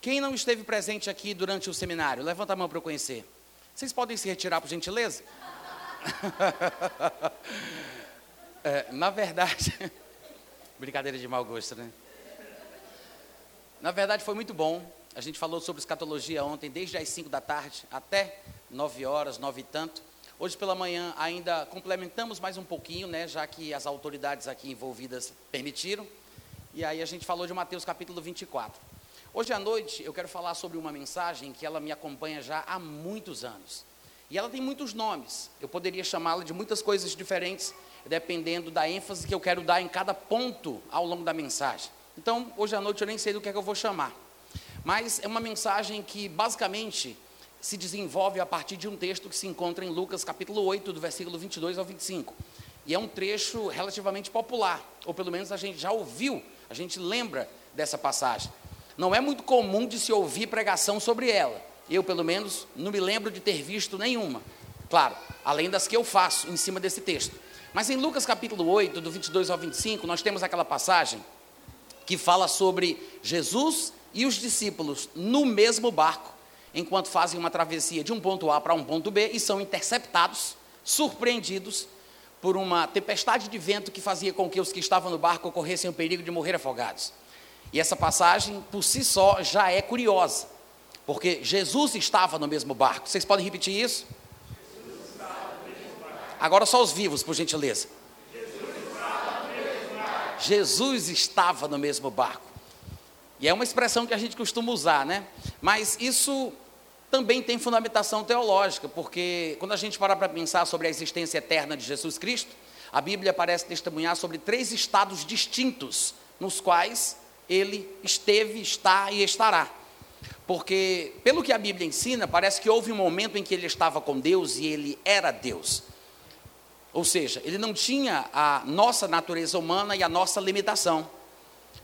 Quem não esteve presente aqui durante o seminário? Levanta a mão para eu conhecer. Vocês podem se retirar, por gentileza? é, na verdade, brincadeira de mau gosto, né? Na verdade, foi muito bom. A gente falou sobre escatologia ontem, desde as 5 da tarde até 9 horas, 9 e tanto. Hoje pela manhã ainda complementamos mais um pouquinho, né, já que as autoridades aqui envolvidas permitiram. E aí a gente falou de Mateus capítulo 24. Hoje à noite eu quero falar sobre uma mensagem que ela me acompanha já há muitos anos. E ela tem muitos nomes. Eu poderia chamá-la de muitas coisas diferentes, dependendo da ênfase que eu quero dar em cada ponto ao longo da mensagem. Então, hoje à noite eu nem sei do que é que eu vou chamar. Mas é uma mensagem que basicamente se desenvolve a partir de um texto que se encontra em Lucas capítulo 8, do versículo 22 ao 25. E é um trecho relativamente popular, ou pelo menos a gente já ouviu, a gente lembra dessa passagem. Não é muito comum de se ouvir pregação sobre ela. Eu, pelo menos, não me lembro de ter visto nenhuma. Claro, além das que eu faço em cima desse texto. Mas em Lucas capítulo 8, do 22 ao 25, nós temos aquela passagem que fala sobre Jesus e os discípulos no mesmo barco, enquanto fazem uma travessia de um ponto A para um ponto B e são interceptados, surpreendidos por uma tempestade de vento que fazia com que os que estavam no barco corressem o perigo de morrer afogados. E essa passagem, por si só, já é curiosa, porque Jesus estava no mesmo barco. Vocês podem repetir isso? Agora só os vivos, por gentileza. Jesus estava no mesmo barco. E é uma expressão que a gente costuma usar, né? Mas isso também tem fundamentação teológica, porque quando a gente parar para pensar sobre a existência eterna de Jesus Cristo, a Bíblia parece testemunhar sobre três estados distintos nos quais ele esteve, está e estará. Porque, pelo que a Bíblia ensina, parece que houve um momento em que ele estava com Deus e ele era Deus. Ou seja, ele não tinha a nossa natureza humana e a nossa limitação.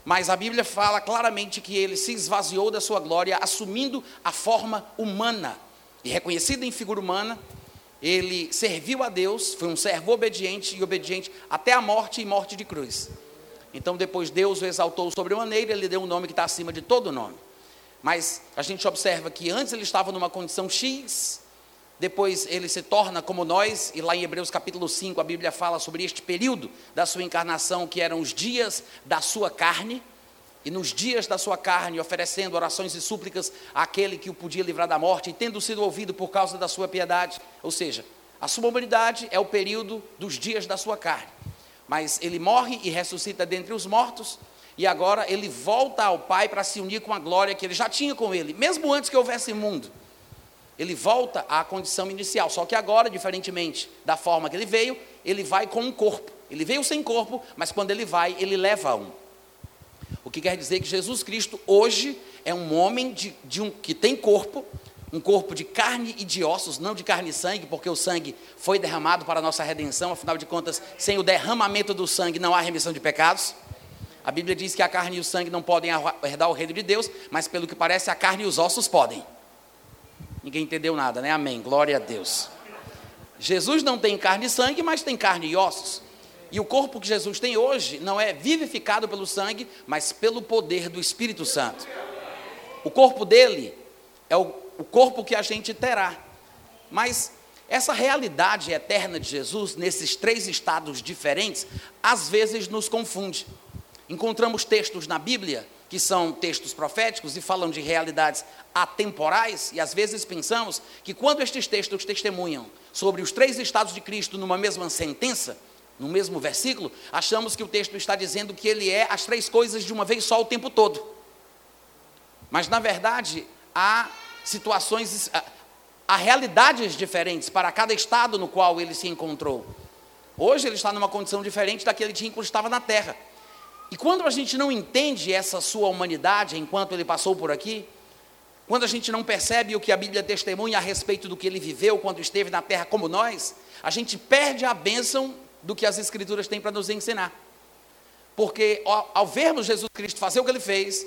Mas a Bíblia fala claramente que ele se esvaziou da sua glória, assumindo a forma humana. E reconhecido em figura humana, ele serviu a Deus, foi um servo obediente e obediente até a morte e morte de cruz. Então depois Deus o exaltou sobremaneira, ele deu um nome que está acima de todo nome. Mas a gente observa que antes ele estava numa condição X, depois ele se torna como nós, e lá em Hebreus capítulo 5 a Bíblia fala sobre este período da sua encarnação, que eram os dias da sua carne, e nos dias da sua carne, oferecendo orações e súplicas àquele que o podia livrar da morte, e tendo sido ouvido por causa da sua piedade. Ou seja, a sua humanidade é o período dos dias da sua carne. Mas ele morre e ressuscita dentre os mortos, e agora ele volta ao Pai para se unir com a glória que ele já tinha com ele, mesmo antes que houvesse mundo. Ele volta à condição inicial, só que agora, diferentemente da forma que ele veio, ele vai com um corpo. Ele veio sem corpo, mas quando ele vai, ele leva um. O que quer dizer que Jesus Cristo hoje é um homem de, de um, que tem corpo, um corpo de carne e de ossos, não de carne e sangue, porque o sangue foi derramado para a nossa redenção, afinal de contas, sem o derramamento do sangue não há remissão de pecados. A Bíblia diz que a carne e o sangue não podem herdar o reino de Deus, mas pelo que parece, a carne e os ossos podem. Ninguém entendeu nada, né? Amém. Glória a Deus. Jesus não tem carne e sangue, mas tem carne e ossos. E o corpo que Jesus tem hoje não é vivificado pelo sangue, mas pelo poder do Espírito Santo. O corpo dele é o o corpo que a gente terá. Mas essa realidade eterna de Jesus, nesses três estados diferentes, às vezes nos confunde. Encontramos textos na Bíblia que são textos proféticos e falam de realidades atemporais, e às vezes pensamos que quando estes textos testemunham sobre os três estados de Cristo numa mesma sentença, no mesmo versículo, achamos que o texto está dizendo que ele é as três coisas de uma vez só o tempo todo. Mas na verdade, há situações, há realidades diferentes para cada estado no qual ele se encontrou. Hoje ele está numa condição diferente daquele dia em que estava na terra. E quando a gente não entende essa sua humanidade enquanto ele passou por aqui, quando a gente não percebe o que a Bíblia testemunha a respeito do que ele viveu quando esteve na terra como nós, a gente perde a bênção do que as Escrituras têm para nos ensinar. Porque ao vermos Jesus Cristo fazer o que ele fez,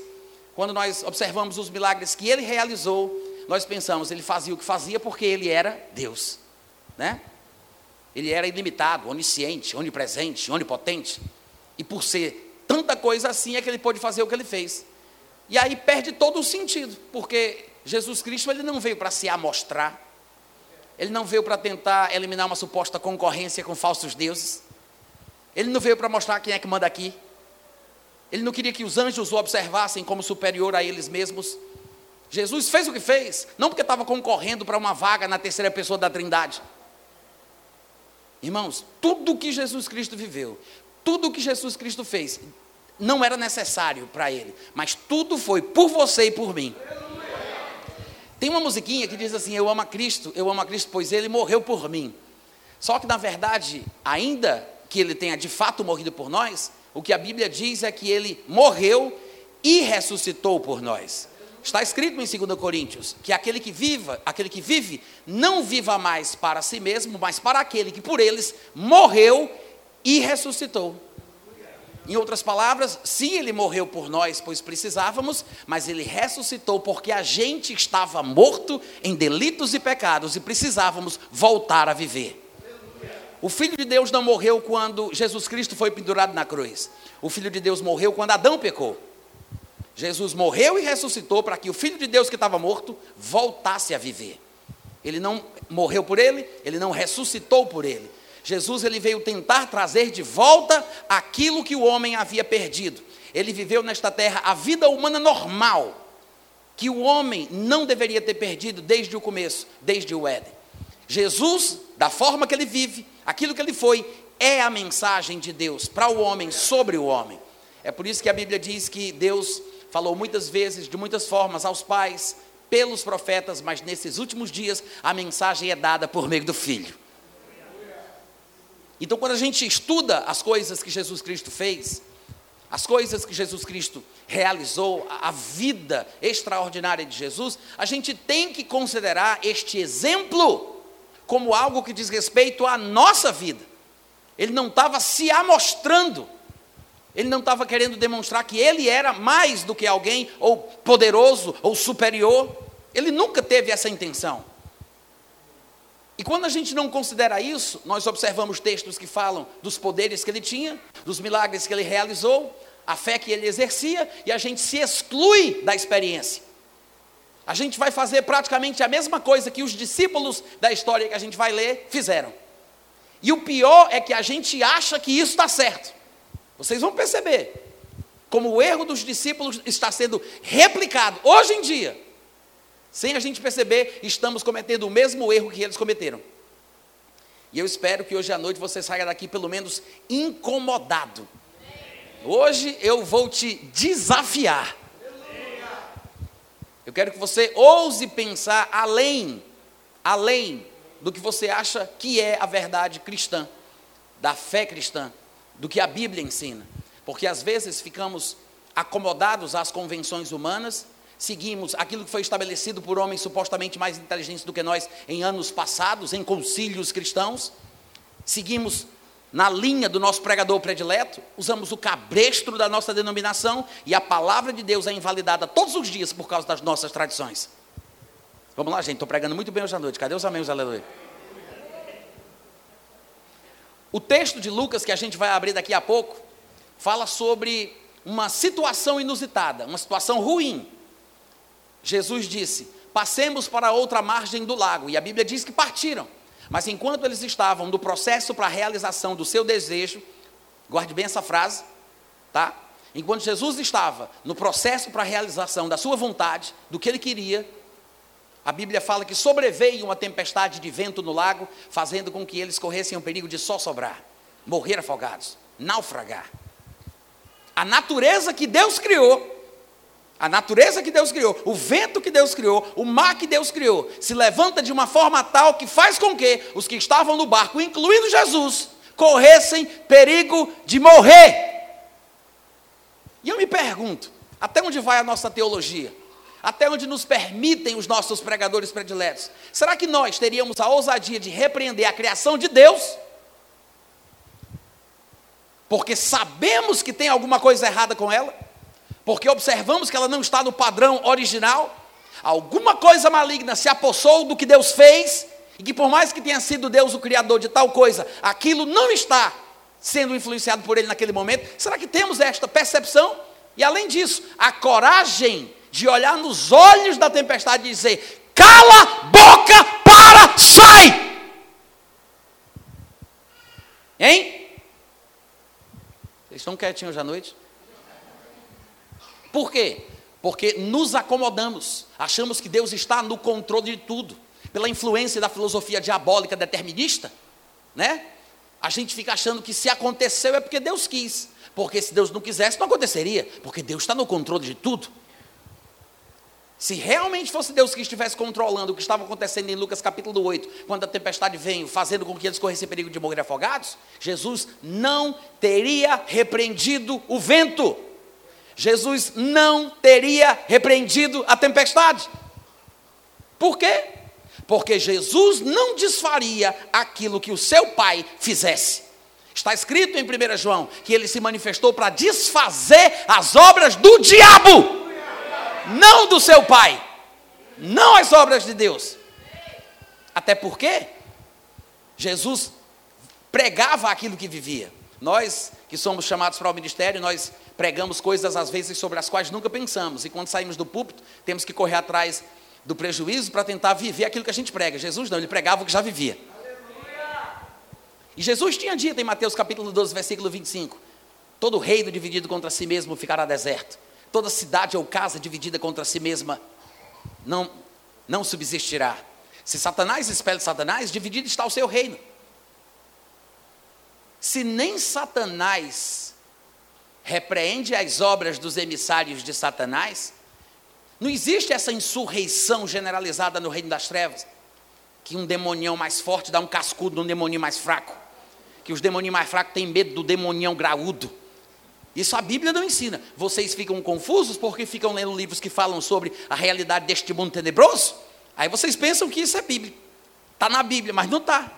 quando nós observamos os milagres que ele realizou, nós pensamos, ele fazia o que fazia porque ele era Deus, né? Ele era ilimitado, onisciente, onipresente, onipotente. E por ser tanta coisa assim é que ele pôde fazer o que ele fez. E aí perde todo o sentido, porque Jesus Cristo ele não veio para se amostrar. Ele não veio para tentar eliminar uma suposta concorrência com falsos deuses. Ele não veio para mostrar quem é que manda aqui. Ele não queria que os anjos o observassem como superior a eles mesmos. Jesus fez o que fez, não porque estava concorrendo para uma vaga na terceira pessoa da Trindade. Irmãos, tudo que Jesus Cristo viveu, tudo que Jesus Cristo fez, não era necessário para ele, mas tudo foi por você e por mim. Tem uma musiquinha que diz assim: Eu amo a Cristo, eu amo a Cristo, pois ele morreu por mim. Só que na verdade, ainda que ele tenha de fato morrido por nós, o que a Bíblia diz é que ele morreu e ressuscitou por nós. Está escrito em 2 Coríntios que aquele que viva, aquele que vive, não viva mais para si mesmo, mas para aquele que por eles morreu e ressuscitou. Em outras palavras, sim, ele morreu por nós, pois precisávamos, mas ele ressuscitou porque a gente estava morto em delitos e pecados e precisávamos voltar a viver. O Filho de Deus não morreu quando Jesus Cristo foi pendurado na cruz. O Filho de Deus morreu quando Adão pecou. Jesus morreu e ressuscitou para que o Filho de Deus que estava morto voltasse a viver. Ele não morreu por ele, ele não ressuscitou por ele. Jesus ele veio tentar trazer de volta aquilo que o homem havia perdido. Ele viveu nesta terra a vida humana normal, que o homem não deveria ter perdido desde o começo, desde o Éden. Jesus, da forma que ele vive, aquilo que ele foi, é a mensagem de Deus para o homem, sobre o homem. É por isso que a Bíblia diz que Deus falou muitas vezes, de muitas formas, aos pais, pelos profetas, mas nesses últimos dias a mensagem é dada por meio do Filho. Então, quando a gente estuda as coisas que Jesus Cristo fez, as coisas que Jesus Cristo realizou, a vida extraordinária de Jesus, a gente tem que considerar este exemplo como algo que diz respeito à nossa vida. Ele não estava se amostrando, ele não estava querendo demonstrar que ele era mais do que alguém, ou poderoso, ou superior. Ele nunca teve essa intenção. E quando a gente não considera isso, nós observamos textos que falam dos poderes que ele tinha, dos milagres que ele realizou, a fé que ele exercia, e a gente se exclui da experiência. A gente vai fazer praticamente a mesma coisa que os discípulos da história que a gente vai ler fizeram. E o pior é que a gente acha que isso está certo. Vocês vão perceber como o erro dos discípulos está sendo replicado hoje em dia sem a gente perceber, estamos cometendo o mesmo erro que eles cometeram. E eu espero que hoje à noite você saia daqui pelo menos incomodado. Hoje eu vou te desafiar. Eu quero que você ouse pensar além, além do que você acha que é a verdade cristã, da fé cristã, do que a Bíblia ensina. Porque às vezes ficamos acomodados às convenções humanas seguimos aquilo que foi estabelecido por homens supostamente mais inteligentes do que nós em anos passados, em concílios cristãos, seguimos na linha do nosso pregador predileto, usamos o cabresto da nossa denominação e a palavra de Deus é invalidada todos os dias por causa das nossas tradições. Vamos lá, gente, estou pregando muito bem hoje à noite. Cadê os amigos, aleluia? O texto de Lucas que a gente vai abrir daqui a pouco fala sobre uma situação inusitada, uma situação ruim Jesus disse: Passemos para outra margem do lago. E a Bíblia diz que partiram. Mas enquanto eles estavam no processo para a realização do seu desejo, guarde bem essa frase, tá? Enquanto Jesus estava no processo para a realização da sua vontade, do que ele queria, a Bíblia fala que sobreveio uma tempestade de vento no lago, fazendo com que eles corressem o perigo de só sobrar, morrer afogados, naufragar. A natureza que Deus criou a natureza que Deus criou, o vento que Deus criou, o mar que Deus criou, se levanta de uma forma tal que faz com que os que estavam no barco, incluindo Jesus, corressem perigo de morrer. E eu me pergunto, até onde vai a nossa teologia? Até onde nos permitem os nossos pregadores prediletos. Será que nós teríamos a ousadia de repreender a criação de Deus? Porque sabemos que tem alguma coisa errada com ela? Porque observamos que ela não está no padrão original? Alguma coisa maligna se apossou do que Deus fez, e que por mais que tenha sido Deus o criador de tal coisa, aquilo não está sendo influenciado por Ele naquele momento. Será que temos esta percepção? E além disso, a coragem de olhar nos olhos da tempestade e dizer: cala, boca, para, sai! Hein? Vocês estão quietinhos hoje à noite? Por quê? Porque nos acomodamos, achamos que Deus está no controle de tudo, pela influência da filosofia diabólica determinista, né? A gente fica achando que se aconteceu é porque Deus quis, porque se Deus não quisesse, não aconteceria, porque Deus está no controle de tudo. Se realmente fosse Deus que estivesse controlando o que estava acontecendo em Lucas capítulo 8, quando a tempestade veio, fazendo com que eles corressem perigo de morrer afogados, Jesus não teria repreendido o vento. Jesus não teria repreendido a tempestade. Por quê? Porque Jesus não desfaria aquilo que o seu pai fizesse. Está escrito em 1 João que ele se manifestou para desfazer as obras do diabo não do seu pai, não as obras de Deus. Até porque Jesus pregava aquilo que vivia. Nós que somos chamados para o ministério, nós pregamos coisas às vezes sobre as quais nunca pensamos, e quando saímos do púlpito, temos que correr atrás do prejuízo para tentar viver aquilo que a gente prega. Jesus não, ele pregava o que já vivia. E Jesus tinha dito em Mateus capítulo 12, versículo 25: Todo reino dividido contra si mesmo ficará deserto. Toda cidade ou casa dividida contra si mesma não, não subsistirá. Se Satanás espelha Satanás, dividido está o seu reino. Se nem Satanás repreende as obras dos emissários de Satanás, não existe essa insurreição generalizada no reino das trevas, que um demonião mais forte dá um cascudo num demoninho mais fraco, que os demoninhos mais fracos têm medo do demonião graúdo. Isso a Bíblia não ensina. Vocês ficam confusos porque ficam lendo livros que falam sobre a realidade deste mundo tenebroso? Aí vocês pensam que isso é Bíblia. Está na Bíblia, mas não está.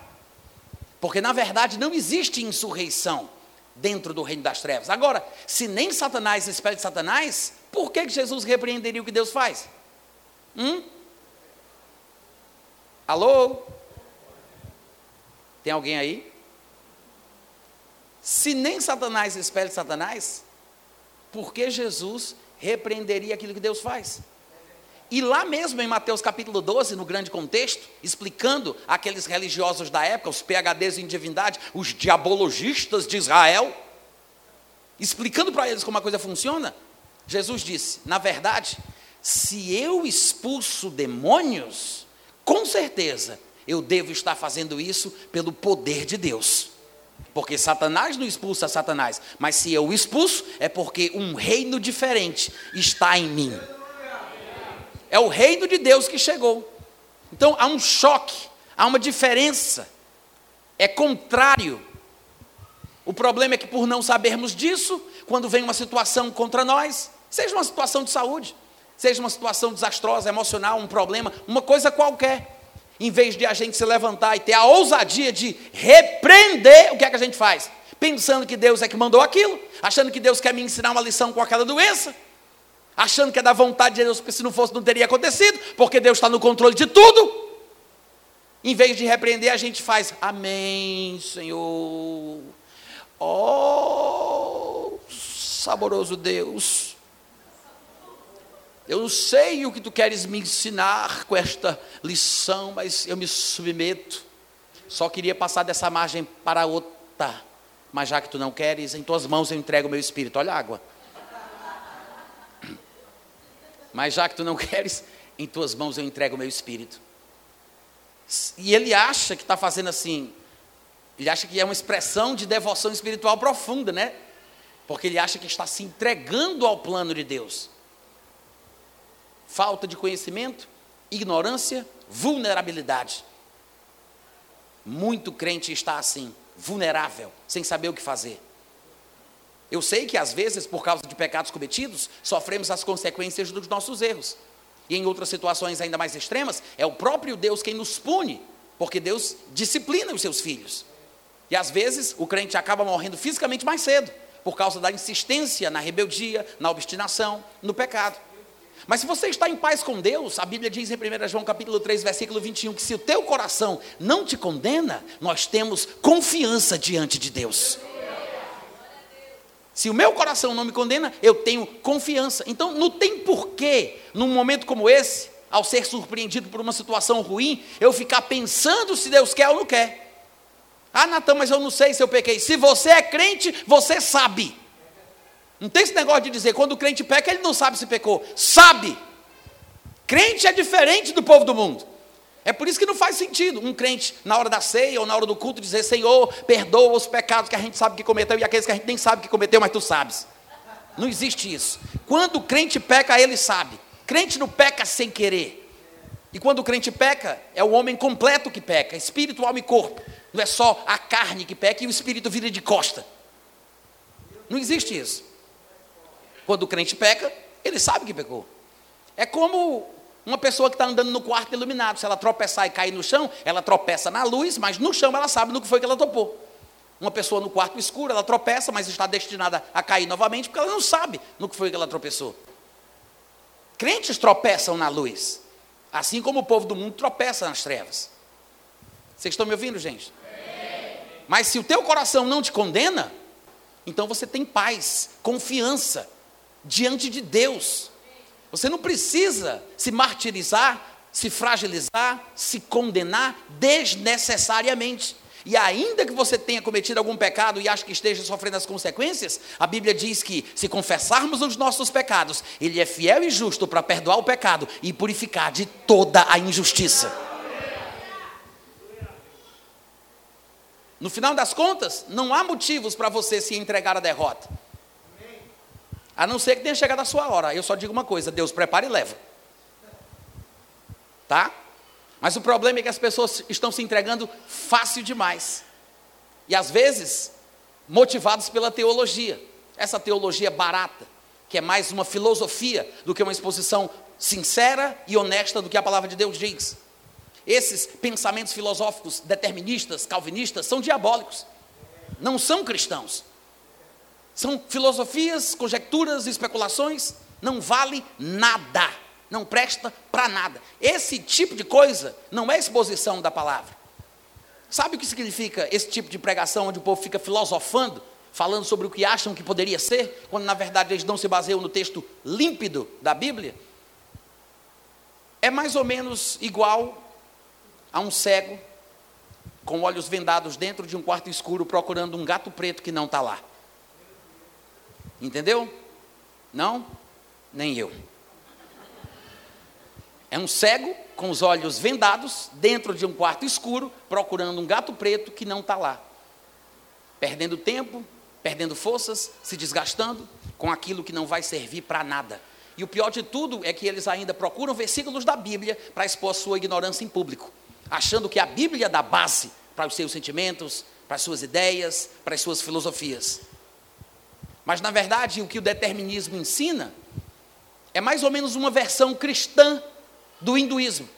Porque na verdade não existe insurreição dentro do reino das trevas. Agora, se nem Satanás espelha de Satanás, por que Jesus repreenderia o que Deus faz? Hum? Alô? Tem alguém aí? Se nem Satanás espelha Satanás, por que Jesus repreenderia aquilo que Deus faz? E lá mesmo em Mateus capítulo 12, no grande contexto, explicando aqueles religiosos da época, os PHDs em divindade, os diabologistas de Israel, explicando para eles como a coisa funciona, Jesus disse: na verdade, se eu expulso demônios, com certeza eu devo estar fazendo isso pelo poder de Deus. Porque Satanás não expulsa Satanás, mas se eu expulso, é porque um reino diferente está em mim. É o reino de Deus que chegou. Então há um choque, há uma diferença. É contrário. O problema é que por não sabermos disso, quando vem uma situação contra nós, seja uma situação de saúde, seja uma situação desastrosa, emocional, um problema, uma coisa qualquer, em vez de a gente se levantar e ter a ousadia de repreender, o que é que a gente faz? Pensando que Deus é que mandou aquilo, achando que Deus quer me ensinar uma lição com aquela doença, achando que é da vontade de Deus, porque se não fosse não teria acontecido, porque Deus está no controle de tudo. Em vez de repreender, a gente faz Amém, Senhor. Oh, saboroso Deus. Eu não sei o que tu queres me ensinar com esta lição, mas eu me submeto. Só queria passar dessa margem para outra. Mas já que tu não queres, em tuas mãos eu entrego o meu espírito. Olha a água. Mas já que tu não queres, em tuas mãos eu entrego o meu espírito. E ele acha que está fazendo assim. Ele acha que é uma expressão de devoção espiritual profunda, né? Porque ele acha que está se entregando ao plano de Deus falta de conhecimento, ignorância, vulnerabilidade. Muito crente está assim, vulnerável, sem saber o que fazer. Eu sei que às vezes, por causa de pecados cometidos, sofremos as consequências dos nossos erros. e em outras situações ainda mais extremas, é o próprio Deus quem nos pune, porque Deus disciplina os seus filhos. E às vezes o crente acaba morrendo fisicamente mais cedo, por causa da insistência na rebeldia, na obstinação, no pecado. Mas se você está em paz com Deus, a Bíblia diz em 1 João capítulo 3, versículo 21, que se o teu coração não te condena, nós temos confiança diante de Deus. Se o meu coração não me condena, eu tenho confiança. Então não tem porquê, num momento como esse, ao ser surpreendido por uma situação ruim, eu ficar pensando se Deus quer ou não quer. Ah, Natan, mas eu não sei se eu pequei. Se você é crente, você sabe. Não tem esse negócio de dizer, quando o crente peca, ele não sabe se pecou. Sabe. Crente é diferente do povo do mundo. É por isso que não faz sentido um crente, na hora da ceia ou na hora do culto, dizer: Senhor, perdoa os pecados que a gente sabe que cometeu e aqueles que a gente nem sabe que cometeu, mas tu sabes. Não existe isso. Quando o crente peca, ele sabe. Crente não peca sem querer. E quando o crente peca, é o homem completo que peca, espírito, alma e corpo. Não é só a carne que peca e o espírito vira de costa. Não existe isso. Quando o crente peca, ele sabe que pecou. É como uma pessoa que está andando no quarto iluminado, se ela tropeçar e cair no chão, ela tropeça na luz, mas no chão ela sabe no que foi que ela topou. Uma pessoa no quarto escuro, ela tropeça, mas está destinada a cair novamente, porque ela não sabe no que foi que ela tropeçou. Crentes tropeçam na luz, assim como o povo do mundo tropeça nas trevas. Vocês estão me ouvindo, gente? Mas se o teu coração não te condena, então você tem paz, confiança diante de Deus. Você não precisa se martirizar, se fragilizar, se condenar desnecessariamente. E ainda que você tenha cometido algum pecado e ache que esteja sofrendo as consequências, a Bíblia diz que se confessarmos os nossos pecados, Ele é fiel e justo para perdoar o pecado e purificar de toda a injustiça. No final das contas, não há motivos para você se entregar à derrota. A não ser que tenha chegado a sua hora. Eu só digo uma coisa: Deus prepara e leva. Tá? Mas o problema é que as pessoas estão se entregando fácil demais. E às vezes, motivados pela teologia. Essa teologia barata, que é mais uma filosofia do que uma exposição sincera e honesta do que a palavra de Deus diz. Esses pensamentos filosóficos deterministas, calvinistas, são diabólicos. Não são cristãos. São filosofias, conjecturas, especulações, não vale nada, não presta para nada. Esse tipo de coisa não é exposição da palavra. Sabe o que significa esse tipo de pregação onde o povo fica filosofando, falando sobre o que acham que poderia ser, quando na verdade eles não se baseiam no texto límpido da Bíblia? É mais ou menos igual a um cego com olhos vendados dentro de um quarto escuro procurando um gato preto que não está lá. Entendeu? Não? Nem eu. É um cego com os olhos vendados, dentro de um quarto escuro, procurando um gato preto que não está lá. Perdendo tempo, perdendo forças, se desgastando com aquilo que não vai servir para nada. E o pior de tudo é que eles ainda procuram versículos da Bíblia para expor sua ignorância em público, achando que a Bíblia dá base para os seus sentimentos, para as suas ideias, para as suas filosofias. Mas, na verdade, o que o determinismo ensina é mais ou menos uma versão cristã do hinduísmo.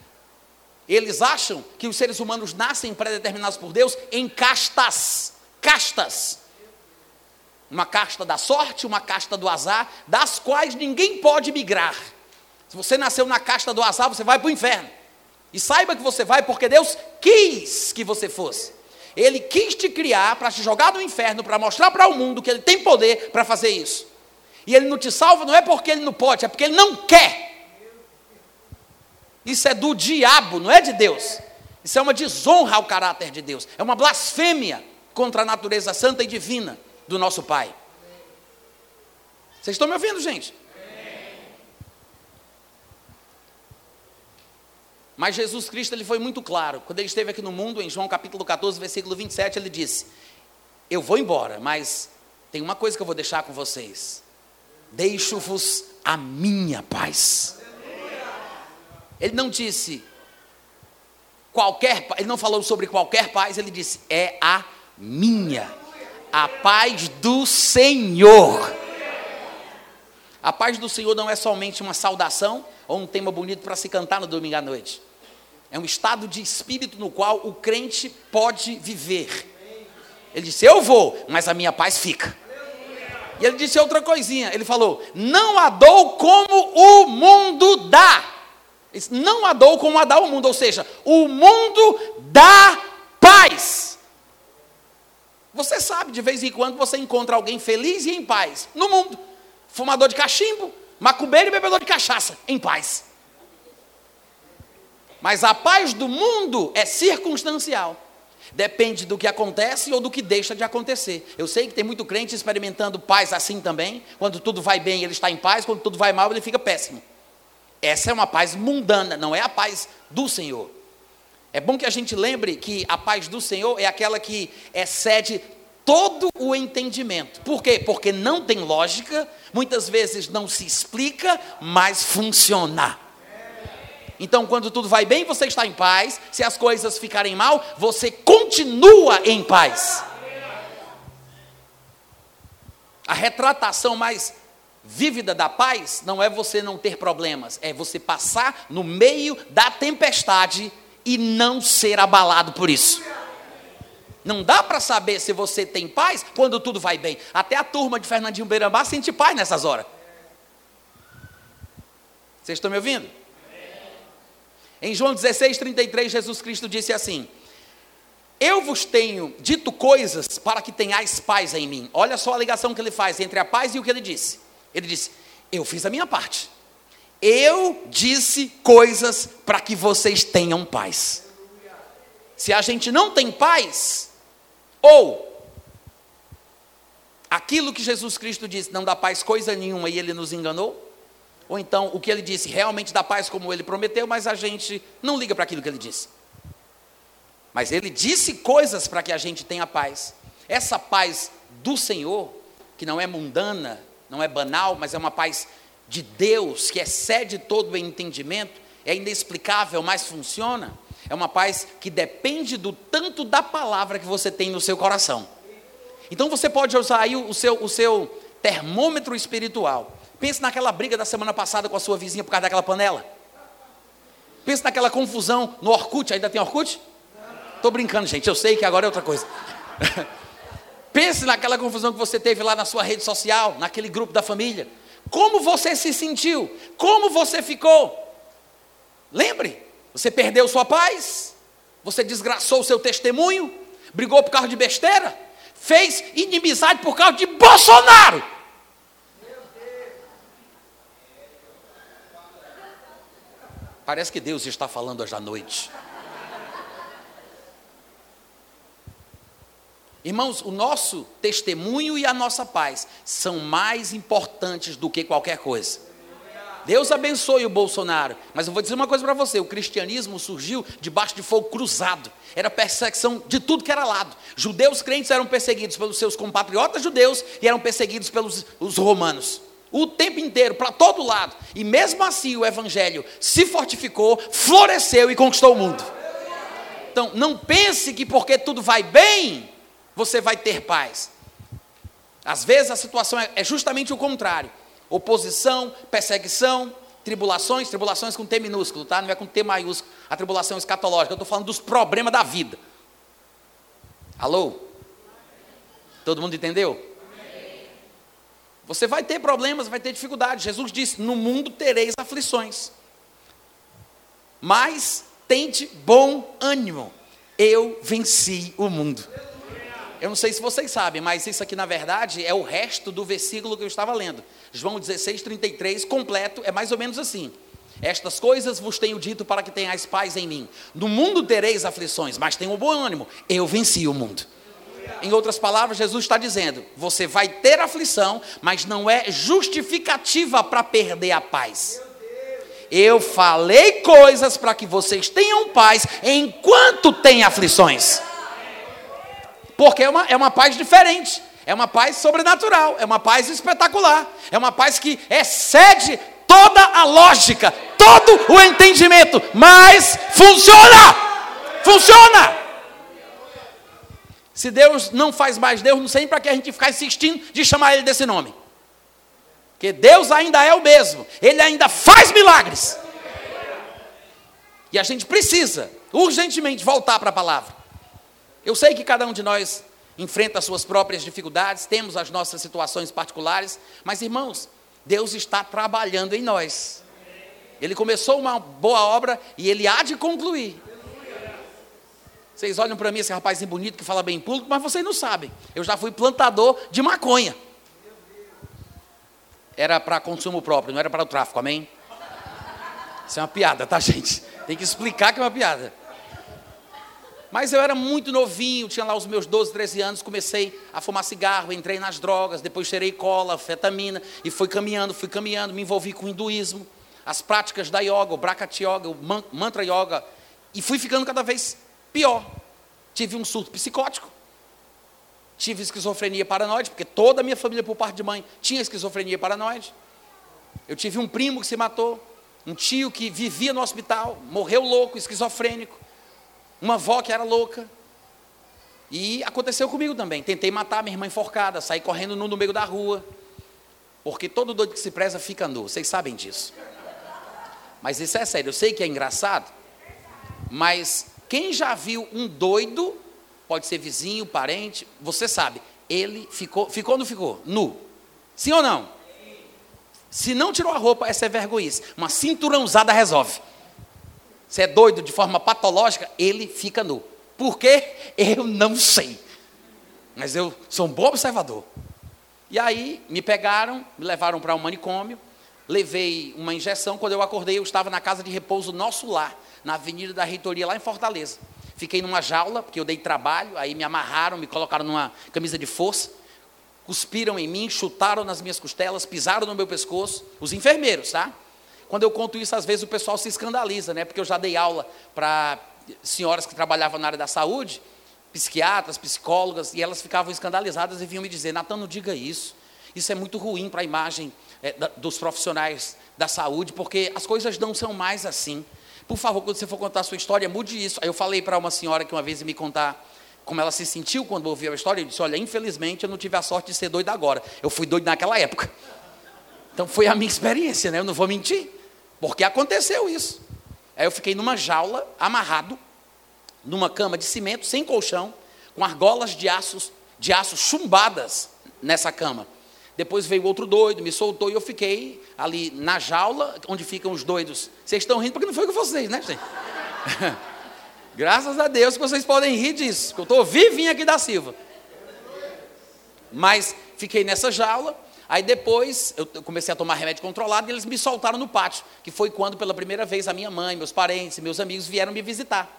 Eles acham que os seres humanos nascem predeterminados por Deus em castas. Castas. Uma casta da sorte, uma casta do azar, das quais ninguém pode migrar. Se você nasceu na casta do azar, você vai para o inferno. E saiba que você vai porque Deus quis que você fosse. Ele quis te criar para te jogar no inferno, para mostrar para o mundo que ele tem poder para fazer isso. E ele não te salva não é porque ele não pode, é porque ele não quer. Isso é do diabo, não é de Deus. Isso é uma desonra ao caráter de Deus. É uma blasfêmia contra a natureza santa e divina do nosso Pai. Vocês estão me ouvindo, gente? Mas Jesus Cristo ele foi muito claro. Quando ele esteve aqui no mundo, em João capítulo 14, versículo 27, ele disse: Eu vou embora, mas tem uma coisa que eu vou deixar com vocês. Deixo-vos a minha paz. Ele não disse qualquer, ele não falou sobre qualquer paz, ele disse: é a minha, a paz do Senhor. A paz do Senhor não é somente uma saudação, ou um tema bonito para se cantar no domingo à noite. É um estado de espírito no qual o crente pode viver. Ele disse: Eu vou, mas a minha paz fica. E ele disse outra coisinha. Ele falou: Não a dou como o mundo dá. Disse, não a dou como a dá o mundo. Ou seja, o mundo dá paz. Você sabe, de vez em quando você encontra alguém feliz e em paz no mundo. Fumador de cachimbo, macumbeiro e bebedor de cachaça, em paz. Mas a paz do mundo é circunstancial. Depende do que acontece ou do que deixa de acontecer. Eu sei que tem muito crente experimentando paz assim também. Quando tudo vai bem, ele está em paz. Quando tudo vai mal, ele fica péssimo. Essa é uma paz mundana, não é a paz do Senhor. É bom que a gente lembre que a paz do Senhor é aquela que excede todo o entendimento. Por quê? Porque não tem lógica, muitas vezes não se explica, mas funciona. Então, quando tudo vai bem, você está em paz. Se as coisas ficarem mal, você continua em paz. A retratação mais vívida da paz não é você não ter problemas, é você passar no meio da tempestade e não ser abalado por isso. Não dá para saber se você tem paz quando tudo vai bem. Até a turma de Fernandinho Beirambá sente paz nessas horas. Vocês estão me ouvindo? Em João 16, 33, Jesus Cristo disse assim: Eu vos tenho dito coisas para que tenhais paz em mim. Olha só a ligação que ele faz entre a paz e o que ele disse. Ele disse: Eu fiz a minha parte. Eu disse coisas para que vocês tenham paz. Se a gente não tem paz, ou aquilo que Jesus Cristo disse não dá paz coisa nenhuma e ele nos enganou, ou então o que ele disse realmente dá paz como ele prometeu, mas a gente não liga para aquilo que ele disse. Mas ele disse coisas para que a gente tenha paz. Essa paz do Senhor, que não é mundana, não é banal, mas é uma paz de Deus, que excede todo o entendimento, é inexplicável, mas funciona. É uma paz que depende do tanto da palavra que você tem no seu coração. Então você pode usar aí o seu, o seu termômetro espiritual. Pense naquela briga da semana passada com a sua vizinha por causa daquela panela. Pense naquela confusão no Orkut. Ainda tem Orkut? Estou brincando, gente. Eu sei que agora é outra coisa. Pense naquela confusão que você teve lá na sua rede social, naquele grupo da família. Como você se sentiu? Como você ficou? Lembre, você perdeu sua paz? Você desgraçou o seu testemunho? Brigou por causa de besteira? Fez inimizade por causa de Bolsonaro? Parece que Deus está falando hoje à noite. Irmãos, o nosso testemunho e a nossa paz são mais importantes do que qualquer coisa. Deus abençoe o Bolsonaro, mas eu vou dizer uma coisa para você: o cristianismo surgiu debaixo de fogo cruzado, era perseguição de tudo que era lado. Judeus crentes eram perseguidos pelos seus compatriotas judeus e eram perseguidos pelos os romanos o tempo inteiro, para todo lado. E mesmo assim o evangelho se fortificou, floresceu e conquistou o mundo. Então, não pense que porque tudo vai bem, você vai ter paz. Às vezes a situação é, é justamente o contrário. Oposição, perseguição, tribulações, tribulações com T minúsculo, tá? Não é com T maiúsculo, a tribulação escatológica. Eu estou falando dos problemas da vida. Alô? Todo mundo entendeu? Você vai ter problemas, vai ter dificuldades. Jesus disse: No mundo tereis aflições. Mas tente bom ânimo. Eu venci o mundo. Eu não sei se vocês sabem, mas isso aqui na verdade é o resto do versículo que eu estava lendo. João 16, 33, completo, é mais ou menos assim. Estas coisas vos tenho dito para que tenhais paz em mim. No mundo tereis aflições, mas tenham bom ânimo. Eu venci o mundo. Em outras palavras, Jesus está dizendo: você vai ter aflição, mas não é justificativa para perder a paz. Eu falei coisas para que vocês tenham paz enquanto tem aflições. Porque é uma, é uma paz diferente, é uma paz sobrenatural, é uma paz espetacular, é uma paz que excede toda a lógica, todo o entendimento, mas funciona! Funciona! Se Deus não faz mais Deus, não sei para que a gente ficar insistindo de chamar Ele desse nome. Porque Deus ainda é o mesmo, Ele ainda faz milagres. E a gente precisa, urgentemente, voltar para a palavra. Eu sei que cada um de nós enfrenta as suas próprias dificuldades, temos as nossas situações particulares, mas irmãos, Deus está trabalhando em nós. Ele começou uma boa obra e ele há de concluir. Vocês olham para mim, esse rapazinho bonito que fala bem em público, mas vocês não sabem. Eu já fui plantador de maconha. Era para consumo próprio, não era para o tráfico, amém? Isso é uma piada, tá, gente? Tem que explicar que é uma piada. Mas eu era muito novinho, tinha lá os meus 12, 13 anos, comecei a fumar cigarro, entrei nas drogas, depois cheirei cola, fetamina, e fui caminhando, fui caminhando, me envolvi com o hinduísmo, as práticas da yoga, o brakati yoga, o mantra yoga, e fui ficando cada vez Pior, tive um surto psicótico, tive esquizofrenia paranoide, porque toda a minha família, por parte de mãe, tinha esquizofrenia paranoide. Eu tive um primo que se matou, um tio que vivia no hospital, morreu louco, esquizofrênico, uma avó que era louca. E aconteceu comigo também. Tentei matar minha irmã enforcada, saí correndo nu no meio da rua. Porque todo doido que se preza fica nu, vocês sabem disso. Mas isso é sério, eu sei que é engraçado, mas quem já viu um doido, pode ser vizinho, parente, você sabe, ele ficou, ficou ou não ficou? Nu. Sim ou não? Se não tirou a roupa, essa é vergonhice. Uma cinturãozada resolve. Se é doido de forma patológica, ele fica nu. Por quê? Eu não sei. Mas eu sou um bom observador. E aí me pegaram, me levaram para um manicômio, levei uma injeção. Quando eu acordei, eu estava na casa de repouso Nosso Lar, na Avenida da Reitoria, lá em Fortaleza. Fiquei numa jaula, porque eu dei trabalho, aí me amarraram, me colocaram numa camisa de força, cuspiram em mim, chutaram nas minhas costelas, pisaram no meu pescoço, os enfermeiros, tá? Quando eu conto isso, às vezes o pessoal se escandaliza, né? Porque eu já dei aula para senhoras que trabalhavam na área da saúde, psiquiatras, psicólogas, e elas ficavam escandalizadas e vinham me dizer: Natan, não diga isso. Isso é muito ruim para a imagem é, da, dos profissionais da saúde, porque as coisas não são mais assim. Por favor, quando você for contar a sua história, mude isso. Aí eu falei para uma senhora que uma vez me contar como ela se sentiu quando ouviu a história, eu disse: Olha, infelizmente eu não tive a sorte de ser doido agora. Eu fui doido naquela época. Então foi a minha experiência, né? Eu não vou mentir. Porque aconteceu isso. Aí eu fiquei numa jaula, amarrado, numa cama de cimento, sem colchão, com argolas de aços, de aço chumbadas nessa cama. Depois veio outro doido, me soltou e eu fiquei ali na jaula, onde ficam os doidos. Vocês estão rindo porque não foi com vocês, né, gente? Graças a Deus que vocês podem rir disso, que eu estou vivinho aqui da Silva. Mas fiquei nessa jaula, aí depois eu comecei a tomar remédio controlado e eles me soltaram no pátio, que foi quando pela primeira vez a minha mãe, meus parentes, meus amigos vieram me visitar.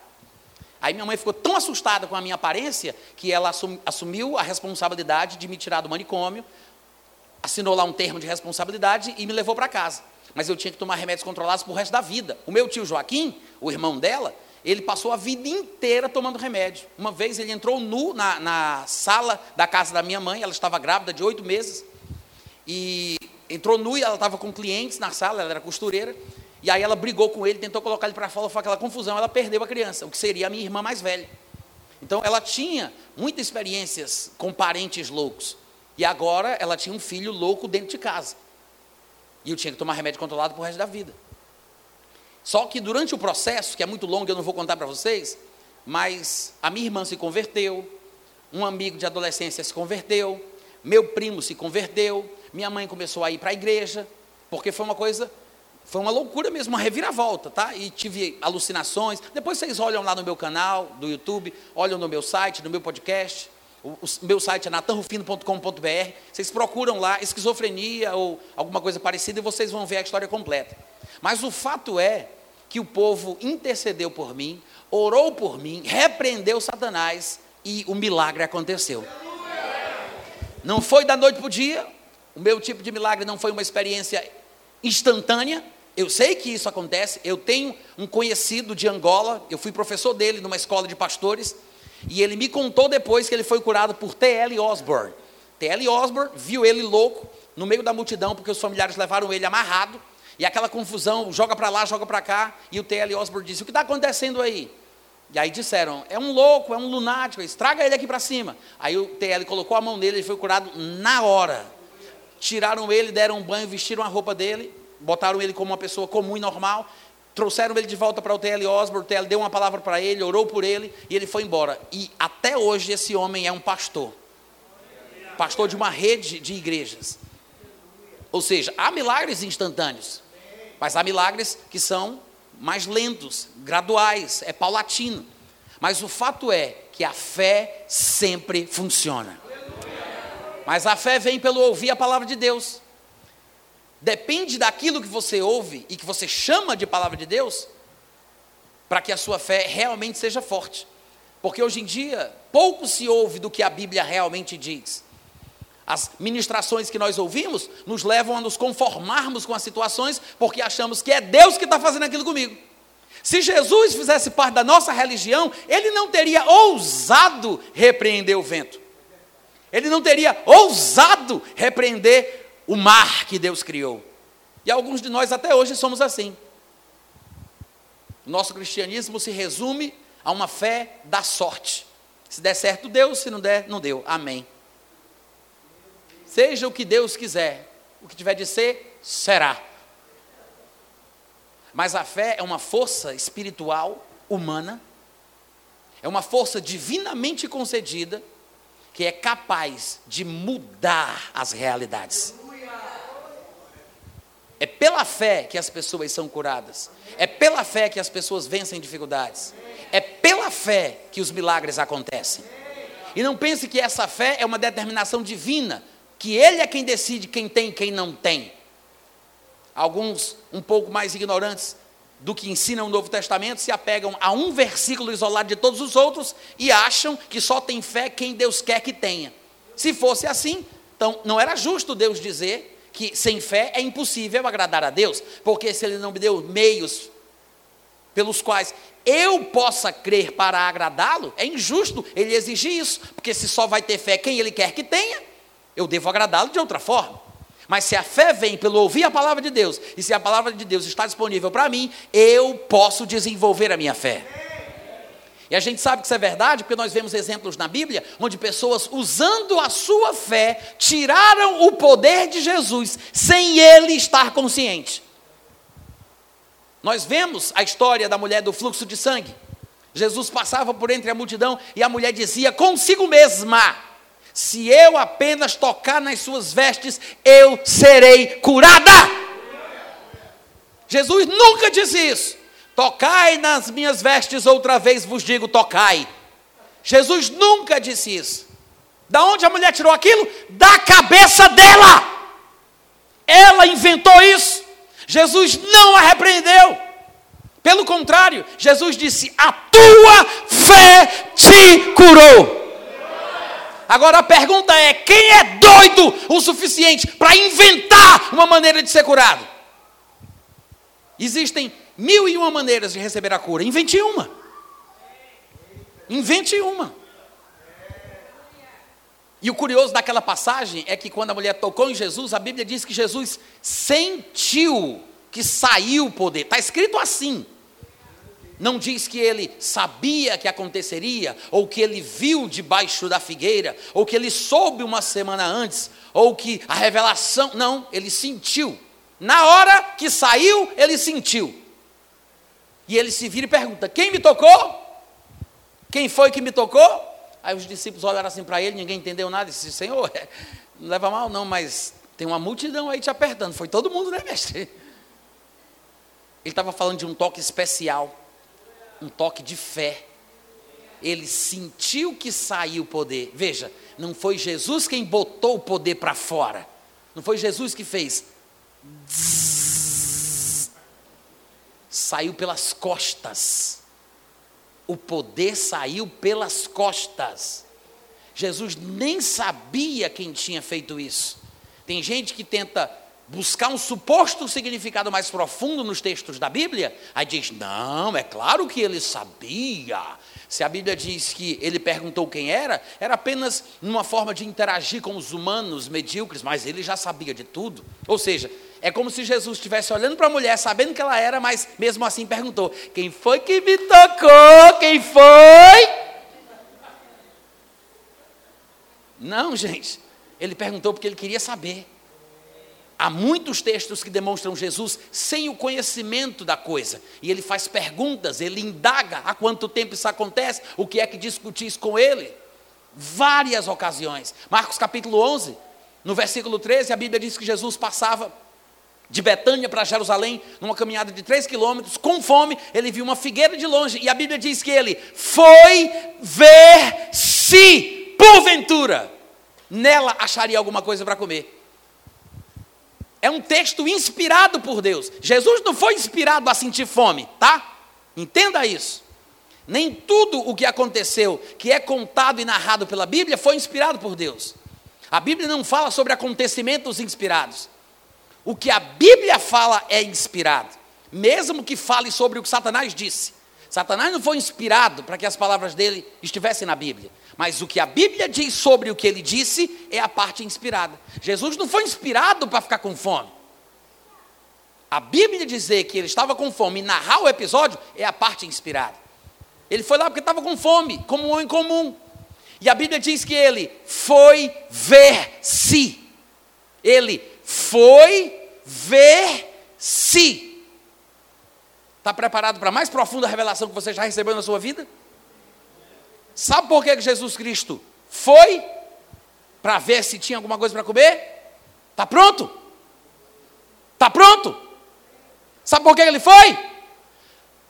Aí minha mãe ficou tão assustada com a minha aparência que ela assumiu a responsabilidade de me tirar do manicômio, assinou lá um termo de responsabilidade e me levou para casa. Mas eu tinha que tomar remédios controlados para o resto da vida. O meu tio Joaquim, o irmão dela, ele passou a vida inteira tomando remédio. Uma vez ele entrou nu na, na sala da casa da minha mãe, ela estava grávida de oito meses, e entrou nu e ela estava com clientes na sala, ela era costureira, e aí ela brigou com ele, tentou colocar ele para fora, foi aquela confusão, ela perdeu a criança, o que seria a minha irmã mais velha. Então ela tinha muitas experiências com parentes loucos. E agora ela tinha um filho louco dentro de casa. E eu tinha que tomar remédio controlado para o resto da vida. Só que durante o processo, que é muito longo, eu não vou contar para vocês, mas a minha irmã se converteu, um amigo de adolescência se converteu, meu primo se converteu, minha mãe começou a ir para a igreja, porque foi uma coisa, foi uma loucura mesmo, uma reviravolta, tá? E tive alucinações. Depois vocês olham lá no meu canal do YouTube, olham no meu site, no meu podcast. O, o meu site é natanrufino.com.br. Vocês procuram lá esquizofrenia ou alguma coisa parecida e vocês vão ver a história completa. Mas o fato é que o povo intercedeu por mim, orou por mim, repreendeu Satanás e o milagre aconteceu. Não foi da noite para o dia, o meu tipo de milagre não foi uma experiência instantânea. Eu sei que isso acontece. Eu tenho um conhecido de Angola, eu fui professor dele numa escola de pastores. E ele me contou depois que ele foi curado por T.L. Osborne. T.L. Osborne viu ele louco no meio da multidão, porque os familiares levaram ele amarrado, e aquela confusão, joga para lá, joga para cá, e o T.L. Osborne disse: O que está acontecendo aí? E aí disseram: É um louco, é um lunático, estraga ele aqui para cima. Aí o T.L. colocou a mão nele, ele foi curado na hora. Tiraram ele, deram um banho, vestiram a roupa dele, botaram ele como uma pessoa comum e normal, trouxeram ele de volta para o T.L. Osborne, o T.L. deu uma palavra para ele, orou por ele e ele foi embora. E até hoje esse homem é um pastor. Pastor de uma rede de igrejas. Ou seja, há milagres instantâneos, mas há milagres que são mais lentos, graduais, é paulatino. Mas o fato é que a fé sempre funciona. Mas a fé vem pelo ouvir a palavra de Deus. Depende daquilo que você ouve e que você chama de palavra de Deus, para que a sua fé realmente seja forte. Porque hoje em dia, pouco se ouve do que a Bíblia realmente diz. As ministrações que nós ouvimos nos levam a nos conformarmos com as situações, porque achamos que é Deus que está fazendo aquilo comigo. Se Jesus fizesse parte da nossa religião, ele não teria ousado repreender o vento. Ele não teria ousado repreender o mar que Deus criou. E alguns de nós até hoje somos assim. Nosso cristianismo se resume a uma fé da sorte. Se der certo, deu, se não der, não deu. Amém. Seja o que Deus quiser, o que tiver de ser, será. Mas a fé é uma força espiritual, humana, é uma força divinamente concedida, que é capaz de mudar as realidades. É pela fé que as pessoas são curadas. É pela fé que as pessoas vencem dificuldades. É pela fé que os milagres acontecem. E não pense que essa fé é uma determinação divina, que Ele é quem decide quem tem e quem não tem. Alguns um pouco mais ignorantes do que ensinam o Novo Testamento se apegam a um versículo isolado de todos os outros e acham que só tem fé quem Deus quer que tenha. Se fosse assim, então não era justo Deus dizer que sem fé é impossível agradar a Deus, porque se Ele não me deu meios pelos quais eu possa crer para agradá-lo, é injusto Ele exigir isso, porque se só vai ter fé quem Ele quer que tenha, eu devo agradá-lo de outra forma. Mas se a fé vem pelo ouvir a palavra de Deus, e se a palavra de Deus está disponível para mim, eu posso desenvolver a minha fé. E a gente sabe que isso é verdade, porque nós vemos exemplos na Bíblia onde pessoas, usando a sua fé, tiraram o poder de Jesus, sem ele estar consciente. Nós vemos a história da mulher do fluxo de sangue. Jesus passava por entre a multidão e a mulher dizia consigo mesma: se eu apenas tocar nas suas vestes, eu serei curada. Jesus nunca disse isso. Tocai nas minhas vestes outra vez, vos digo, tocai. Jesus nunca disse isso. Da onde a mulher tirou aquilo? Da cabeça dela. Ela inventou isso. Jesus não a repreendeu. Pelo contrário, Jesus disse: A tua fé te curou. Agora a pergunta é: quem é doido o suficiente para inventar uma maneira de ser curado? Existem mil e uma maneiras de receber a cura. Invente uma. Invente uma. E o curioso daquela passagem é que quando a mulher tocou em Jesus, a Bíblia diz que Jesus sentiu que saiu o poder. Está escrito assim. Não diz que ele sabia que aconteceria, ou que ele viu debaixo da figueira, ou que ele soube uma semana antes, ou que a revelação. Não, ele sentiu. Na hora que saiu, ele sentiu. E ele se vira e pergunta: Quem me tocou? Quem foi que me tocou? Aí os discípulos olharam assim para ele, ninguém entendeu nada. E disse: Senhor, não leva mal não, mas tem uma multidão aí te apertando. Foi todo mundo, né, mestre? Ele estava falando de um toque especial, um toque de fé. Ele sentiu que saiu o poder. Veja, não foi Jesus quem botou o poder para fora. Não foi Jesus que fez. Saiu pelas costas. O poder saiu pelas costas. Jesus nem sabia quem tinha feito isso. Tem gente que tenta buscar um suposto significado mais profundo nos textos da Bíblia, aí diz: não, é claro que ele sabia. Se a Bíblia diz que ele perguntou quem era, era apenas uma forma de interagir com os humanos medíocres, mas ele já sabia de tudo. Ou seja, é como se Jesus estivesse olhando para a mulher, sabendo que ela era, mas mesmo assim perguntou: Quem foi que me tocou? Quem foi? Não, gente. Ele perguntou porque ele queria saber. Há muitos textos que demonstram Jesus sem o conhecimento da coisa. E ele faz perguntas, ele indaga há quanto tempo isso acontece, o que é que discutis com ele. Várias ocasiões. Marcos capítulo 11, no versículo 13, a Bíblia diz que Jesus passava de Betânia para Jerusalém, numa caminhada de três quilômetros, com fome, ele viu uma figueira de longe, e a Bíblia diz que ele foi ver se, porventura, nela acharia alguma coisa para comer. É um texto inspirado por Deus. Jesus não foi inspirado a sentir fome, tá? Entenda isso. Nem tudo o que aconteceu, que é contado e narrado pela Bíblia, foi inspirado por Deus. A Bíblia não fala sobre acontecimentos inspirados. O que a Bíblia fala é inspirado, mesmo que fale sobre o que Satanás disse. Satanás não foi inspirado para que as palavras dele estivessem na Bíblia. Mas o que a Bíblia diz sobre o que ele disse é a parte inspirada. Jesus não foi inspirado para ficar com fome. A Bíblia dizer que ele estava com fome e narrar o episódio é a parte inspirada. Ele foi lá porque estava com fome, como um homem comum. E a Bíblia diz que ele foi ver se. Ele foi ver se. Está preparado para a mais profunda revelação que você já recebeu na sua vida? Sabe por que Jesus Cristo foi? Para ver se tinha alguma coisa para comer? Está pronto? Está pronto? Sabe por que ele foi?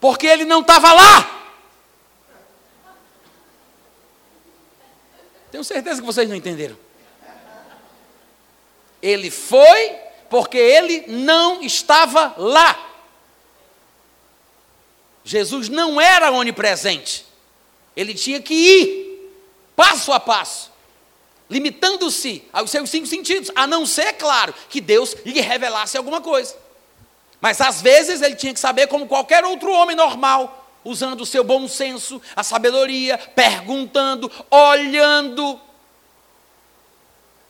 Porque ele não estava lá. Tenho certeza que vocês não entenderam. Ele foi porque ele não estava lá. Jesus não era onipresente. Ele tinha que ir passo a passo, limitando-se aos seus cinco sentidos, a não ser, claro, que Deus lhe revelasse alguma coisa. Mas às vezes ele tinha que saber, como qualquer outro homem normal, usando o seu bom senso, a sabedoria, perguntando, olhando.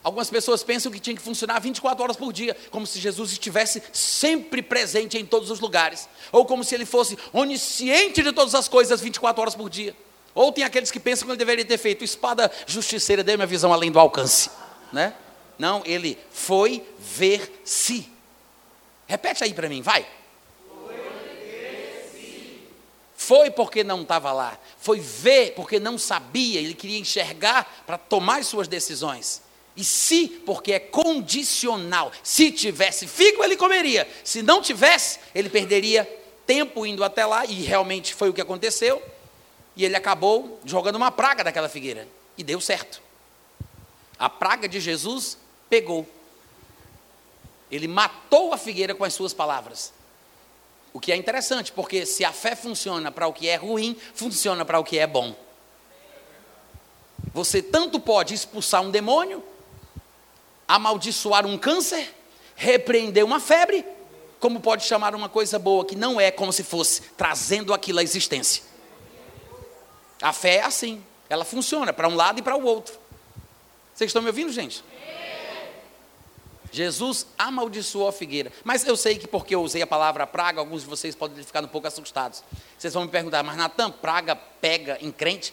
Algumas pessoas pensam que tinha que funcionar 24 horas por dia, como se Jesus estivesse sempre presente em todos os lugares, ou como se ele fosse onisciente de todas as coisas 24 horas por dia. Ou tem aqueles que pensam que ele deveria ter feito espada justiceira, dê minha visão além do alcance. Né? Não, ele foi ver se. Repete aí para mim, vai. Foi porque não estava lá. Foi ver porque não sabia, ele queria enxergar para tomar as suas decisões. E se, porque é condicional. Se tivesse figo, ele comeria. Se não tivesse, ele perderia tempo indo até lá, e realmente foi o que aconteceu. E ele acabou jogando uma praga daquela figueira. E deu certo. A praga de Jesus pegou. Ele matou a figueira com as suas palavras. O que é interessante, porque se a fé funciona para o que é ruim, funciona para o que é bom. Você tanto pode expulsar um demônio, amaldiçoar um câncer, repreender uma febre, como pode chamar uma coisa boa que não é como se fosse trazendo aquilo à existência. A fé é assim, ela funciona para um lado e para o outro. Vocês estão me ouvindo, gente? Jesus amaldiçoou a figueira. Mas eu sei que porque eu usei a palavra praga, alguns de vocês podem ficar um pouco assustados. Vocês vão me perguntar, mas Natan, praga pega em crente?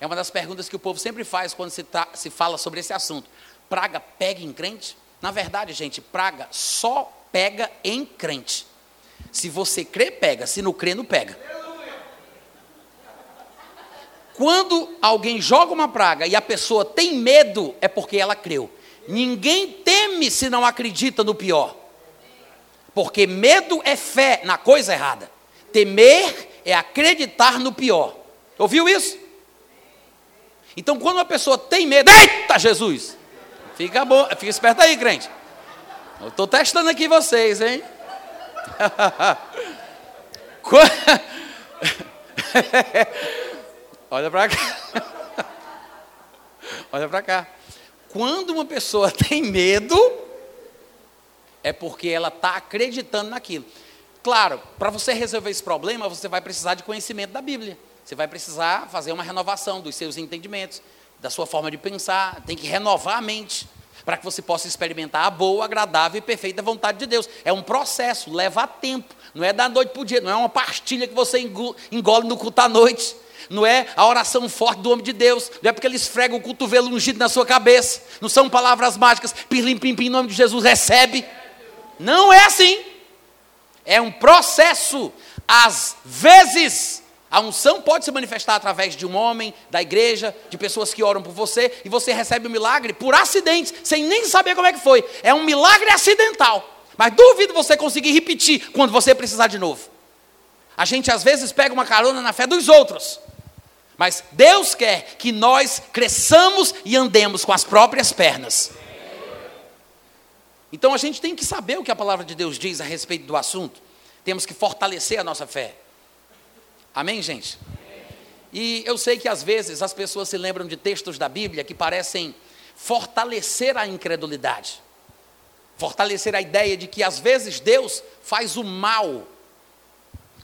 É uma das perguntas que o povo sempre faz quando se, se fala sobre esse assunto. Praga pega em crente? Na verdade, gente, praga só pega em crente. Se você crê, pega. Se não crê, não pega. Quando alguém joga uma praga e a pessoa tem medo, é porque ela creu. Ninguém teme se não acredita no pior. Porque medo é fé na coisa errada. Temer é acreditar no pior. Ouviu isso? Então, quando uma pessoa tem medo, eita Jesus! Fica bom, fica esperto aí, crente. Eu estou testando aqui vocês, hein? Olha para cá. Olha para cá. Quando uma pessoa tem medo, é porque ela está acreditando naquilo. Claro, para você resolver esse problema, você vai precisar de conhecimento da Bíblia. Você vai precisar fazer uma renovação dos seus entendimentos, da sua forma de pensar, tem que renovar a mente para que você possa experimentar a boa, agradável e perfeita vontade de Deus. É um processo, leva tempo, não é da noite para o dia, não é uma pastilha que você engole no culto à noite não é a oração forte do homem de Deus, não é porque ele esfrega o cotovelo ungido na sua cabeça, não são palavras mágicas, pirlim pim pim, em nome de Jesus, recebe. Não é assim. É um processo. Às vezes, a unção pode se manifestar através de um homem, da igreja, de pessoas que oram por você, e você recebe o um milagre por acidente, sem nem saber como é que foi. É um milagre acidental. Mas duvido você conseguir repetir quando você precisar de novo. A gente às vezes pega uma carona na fé dos outros. Mas Deus quer que nós cresçamos e andemos com as próprias pernas. Então a gente tem que saber o que a palavra de Deus diz a respeito do assunto. Temos que fortalecer a nossa fé. Amém, gente? E eu sei que às vezes as pessoas se lembram de textos da Bíblia que parecem fortalecer a incredulidade. Fortalecer a ideia de que às vezes Deus faz o mal.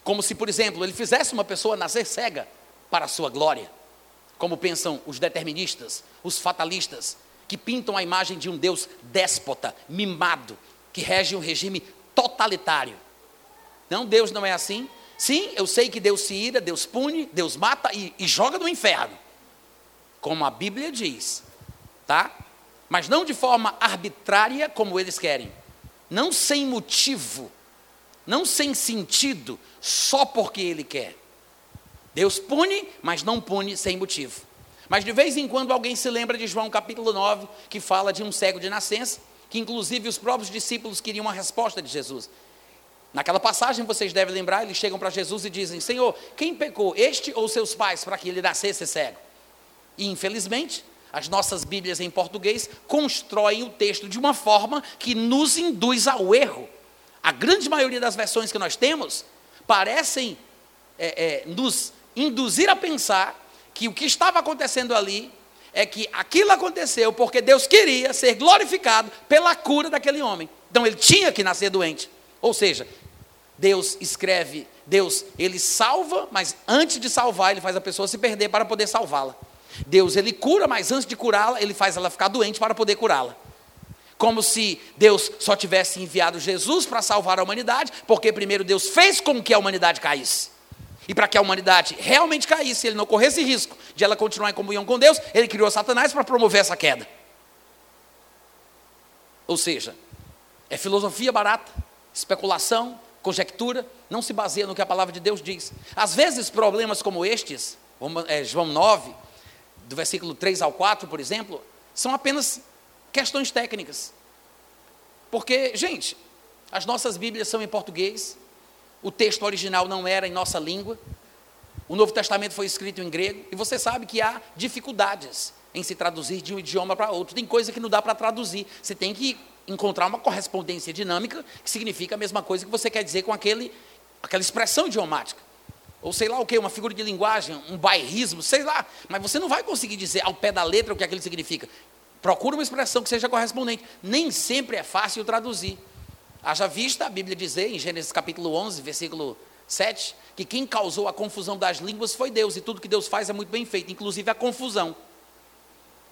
Como se, por exemplo, ele fizesse uma pessoa nascer cega para a sua glória, como pensam os deterministas, os fatalistas, que pintam a imagem de um Deus déspota, mimado, que rege um regime totalitário. Não, Deus não é assim. Sim, eu sei que Deus se ira, Deus pune, Deus mata e, e joga no inferno, como a Bíblia diz, tá? Mas não de forma arbitrária como eles querem, não sem motivo, não sem sentido, só porque Ele quer. Deus pune, mas não pune sem motivo. Mas de vez em quando alguém se lembra de João capítulo 9, que fala de um cego de nascença, que inclusive os próprios discípulos queriam uma resposta de Jesus. Naquela passagem, vocês devem lembrar, eles chegam para Jesus e dizem: Senhor, quem pecou, este ou seus pais, para que ele nascesse cego? E infelizmente, as nossas Bíblias em português constroem o texto de uma forma que nos induz ao erro. A grande maioria das versões que nós temos parecem é, é, nos induzir a pensar que o que estava acontecendo ali é que aquilo aconteceu porque Deus queria ser glorificado pela cura daquele homem. Então ele tinha que nascer doente. Ou seja, Deus escreve, Deus, ele salva, mas antes de salvar, ele faz a pessoa se perder para poder salvá-la. Deus, ele cura, mas antes de curá-la, ele faz ela ficar doente para poder curá-la. Como se Deus só tivesse enviado Jesus para salvar a humanidade, porque primeiro Deus fez com que a humanidade caísse. E para que a humanidade realmente caísse, ele não corresse risco de ela continuar em comunhão com Deus, ele criou Satanás para promover essa queda. Ou seja, é filosofia barata, especulação, conjectura, não se baseia no que a palavra de Deus diz. Às vezes, problemas como estes, é, João 9, do versículo 3 ao 4, por exemplo, são apenas questões técnicas. Porque, gente, as nossas Bíblias são em português, o texto original não era em nossa língua, o Novo Testamento foi escrito em grego, e você sabe que há dificuldades em se traduzir de um idioma para outro. Tem coisa que não dá para traduzir. Você tem que encontrar uma correspondência dinâmica, que significa a mesma coisa que você quer dizer com aquele, aquela expressão idiomática. Ou sei lá o que, uma figura de linguagem, um bairrismo, sei lá. Mas você não vai conseguir dizer ao pé da letra o que aquilo significa. Procura uma expressão que seja correspondente. Nem sempre é fácil traduzir. Haja vista a Bíblia dizer, em Gênesis capítulo 11, versículo 7, que quem causou a confusão das línguas foi Deus, e tudo que Deus faz é muito bem feito, inclusive a confusão.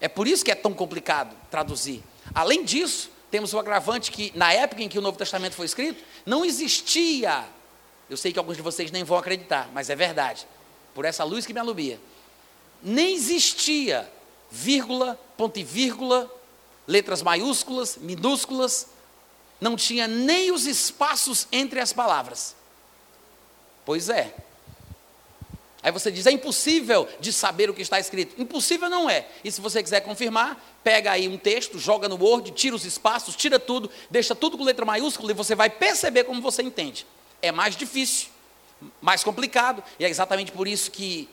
É por isso que é tão complicado traduzir. Além disso, temos o agravante que, na época em que o Novo Testamento foi escrito, não existia. Eu sei que alguns de vocês nem vão acreditar, mas é verdade. Por essa luz que me alumia. Nem existia vírgula, ponto e vírgula, letras maiúsculas, minúsculas, não tinha nem os espaços entre as palavras. Pois é. Aí você diz, é impossível de saber o que está escrito. Impossível não é. E se você quiser confirmar, pega aí um texto, joga no Word, tira os espaços, tira tudo, deixa tudo com letra maiúscula e você vai perceber como você entende. É mais difícil, mais complicado, e é exatamente por isso que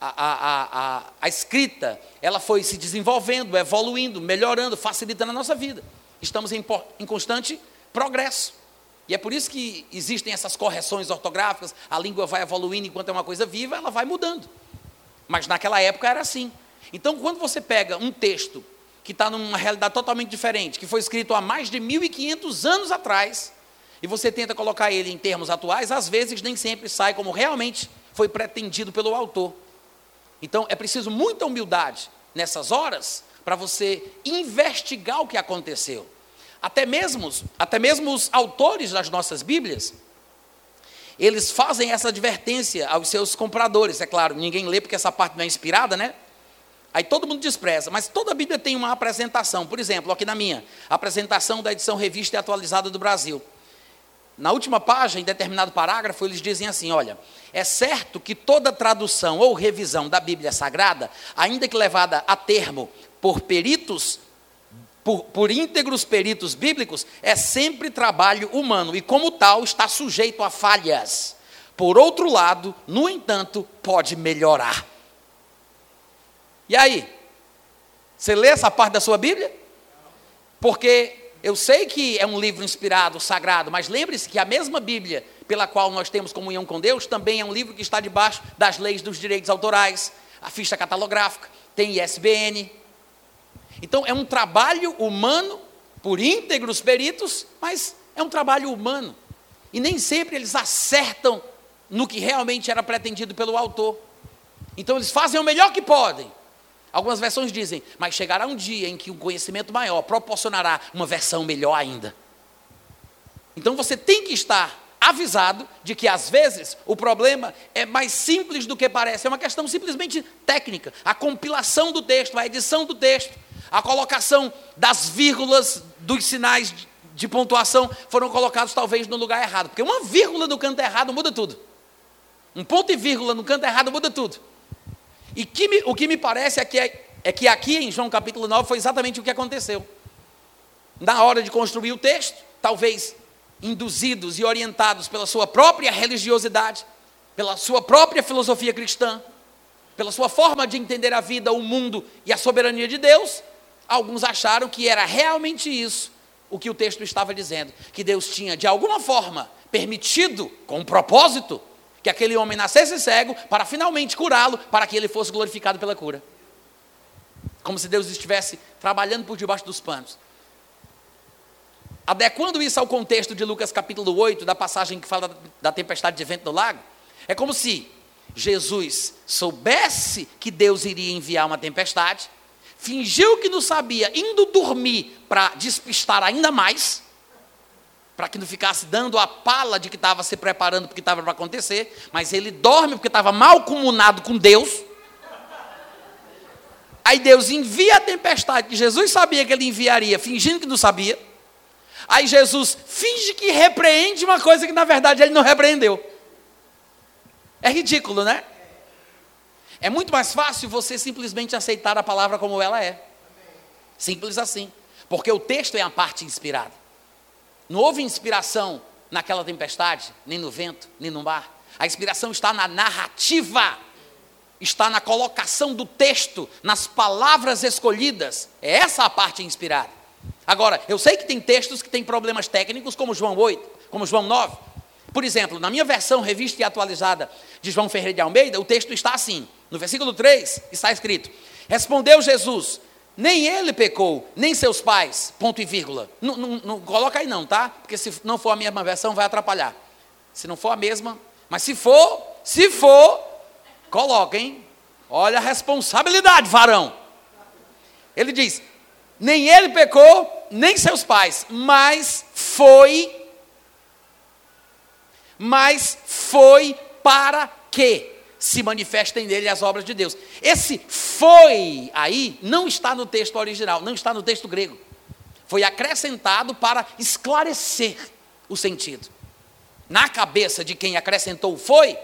a, a, a, a, escrita ela foi se desenvolvendo, evoluindo, melhorando, facilitando a nossa vida. Estamos em, em constante progresso. E é por isso que existem essas correções ortográficas, a língua vai evoluindo enquanto é uma coisa viva, ela vai mudando. Mas naquela época era assim. Então, quando você pega um texto que está numa realidade totalmente diferente, que foi escrito há mais de 1.500 anos atrás, e você tenta colocar ele em termos atuais, às vezes nem sempre sai como realmente foi pretendido pelo autor. Então, é preciso muita humildade nessas horas para você investigar o que aconteceu. Até mesmo, até mesmo os autores das nossas Bíblias, eles fazem essa advertência aos seus compradores. É claro, ninguém lê porque essa parte não é inspirada, né? Aí todo mundo despreza, mas toda a Bíblia tem uma apresentação. Por exemplo, aqui na minha, apresentação da edição revista e atualizada do Brasil. Na última página, em determinado parágrafo, eles dizem assim: olha, é certo que toda tradução ou revisão da Bíblia Sagrada, ainda que levada a termo por peritos, por, por íntegros peritos bíblicos, é sempre trabalho humano e, como tal, está sujeito a falhas. Por outro lado, no entanto, pode melhorar. E aí? Você lê essa parte da sua Bíblia? Porque eu sei que é um livro inspirado, sagrado, mas lembre-se que a mesma Bíblia pela qual nós temos comunhão com Deus também é um livro que está debaixo das leis dos direitos autorais, a ficha catalográfica, tem ISBN. Então é um trabalho humano por íntegros peritos, mas é um trabalho humano. E nem sempre eles acertam no que realmente era pretendido pelo autor. Então eles fazem o melhor que podem, Algumas versões dizem, mas chegará um dia em que um conhecimento maior proporcionará uma versão melhor ainda. Então você tem que estar avisado de que às vezes o problema é mais simples do que parece, é uma questão simplesmente técnica. A compilação do texto, a edição do texto, a colocação das vírgulas dos sinais de pontuação foram colocados talvez no lugar errado, porque uma vírgula no canto errado muda tudo. Um ponto e vírgula no canto errado muda tudo. E que me, o que me parece é que, é, é que aqui em João capítulo 9 foi exatamente o que aconteceu. Na hora de construir o texto, talvez induzidos e orientados pela sua própria religiosidade, pela sua própria filosofia cristã, pela sua forma de entender a vida, o mundo e a soberania de Deus, alguns acharam que era realmente isso o que o texto estava dizendo, que Deus tinha de alguma forma permitido, com um propósito, que aquele homem nascesse cego para finalmente curá-lo, para que ele fosse glorificado pela cura. Como se Deus estivesse trabalhando por debaixo dos panos. Adequando isso ao contexto de Lucas capítulo 8, da passagem que fala da tempestade de vento no lago, é como se Jesus soubesse que Deus iria enviar uma tempestade, fingiu que não sabia, indo dormir para despistar ainda mais, para que não ficasse dando a pala de que estava se preparando porque estava para acontecer, mas ele dorme porque estava mal comunado com Deus. Aí Deus envia a tempestade que Jesus sabia que ele enviaria, fingindo que não sabia. Aí Jesus finge que repreende uma coisa que na verdade ele não repreendeu. É ridículo, né? É muito mais fácil você simplesmente aceitar a palavra como ela é. Simples assim. Porque o texto é a parte inspirada. Não houve inspiração naquela tempestade, nem no vento, nem no mar. A inspiração está na narrativa, está na colocação do texto, nas palavras escolhidas. É essa a parte inspirada. Agora, eu sei que tem textos que têm problemas técnicos, como João 8, como João 9. Por exemplo, na minha versão revista e atualizada de João Ferreira de Almeida, o texto está assim. No versículo 3 está escrito: Respondeu Jesus: nem ele pecou, nem seus pais, ponto e vírgula. Não, coloca aí não, tá? Porque se não for a mesma versão, vai atrapalhar. Se não for a mesma, mas se for, se for, coloca, hein? Olha a responsabilidade, varão. Ele diz: nem ele pecou, nem seus pais, mas foi, mas foi para quê? se manifestem nele as obras de Deus. Esse foi aí não está no texto original, não está no texto grego. Foi acrescentado para esclarecer o sentido. Na cabeça de quem acrescentou foi,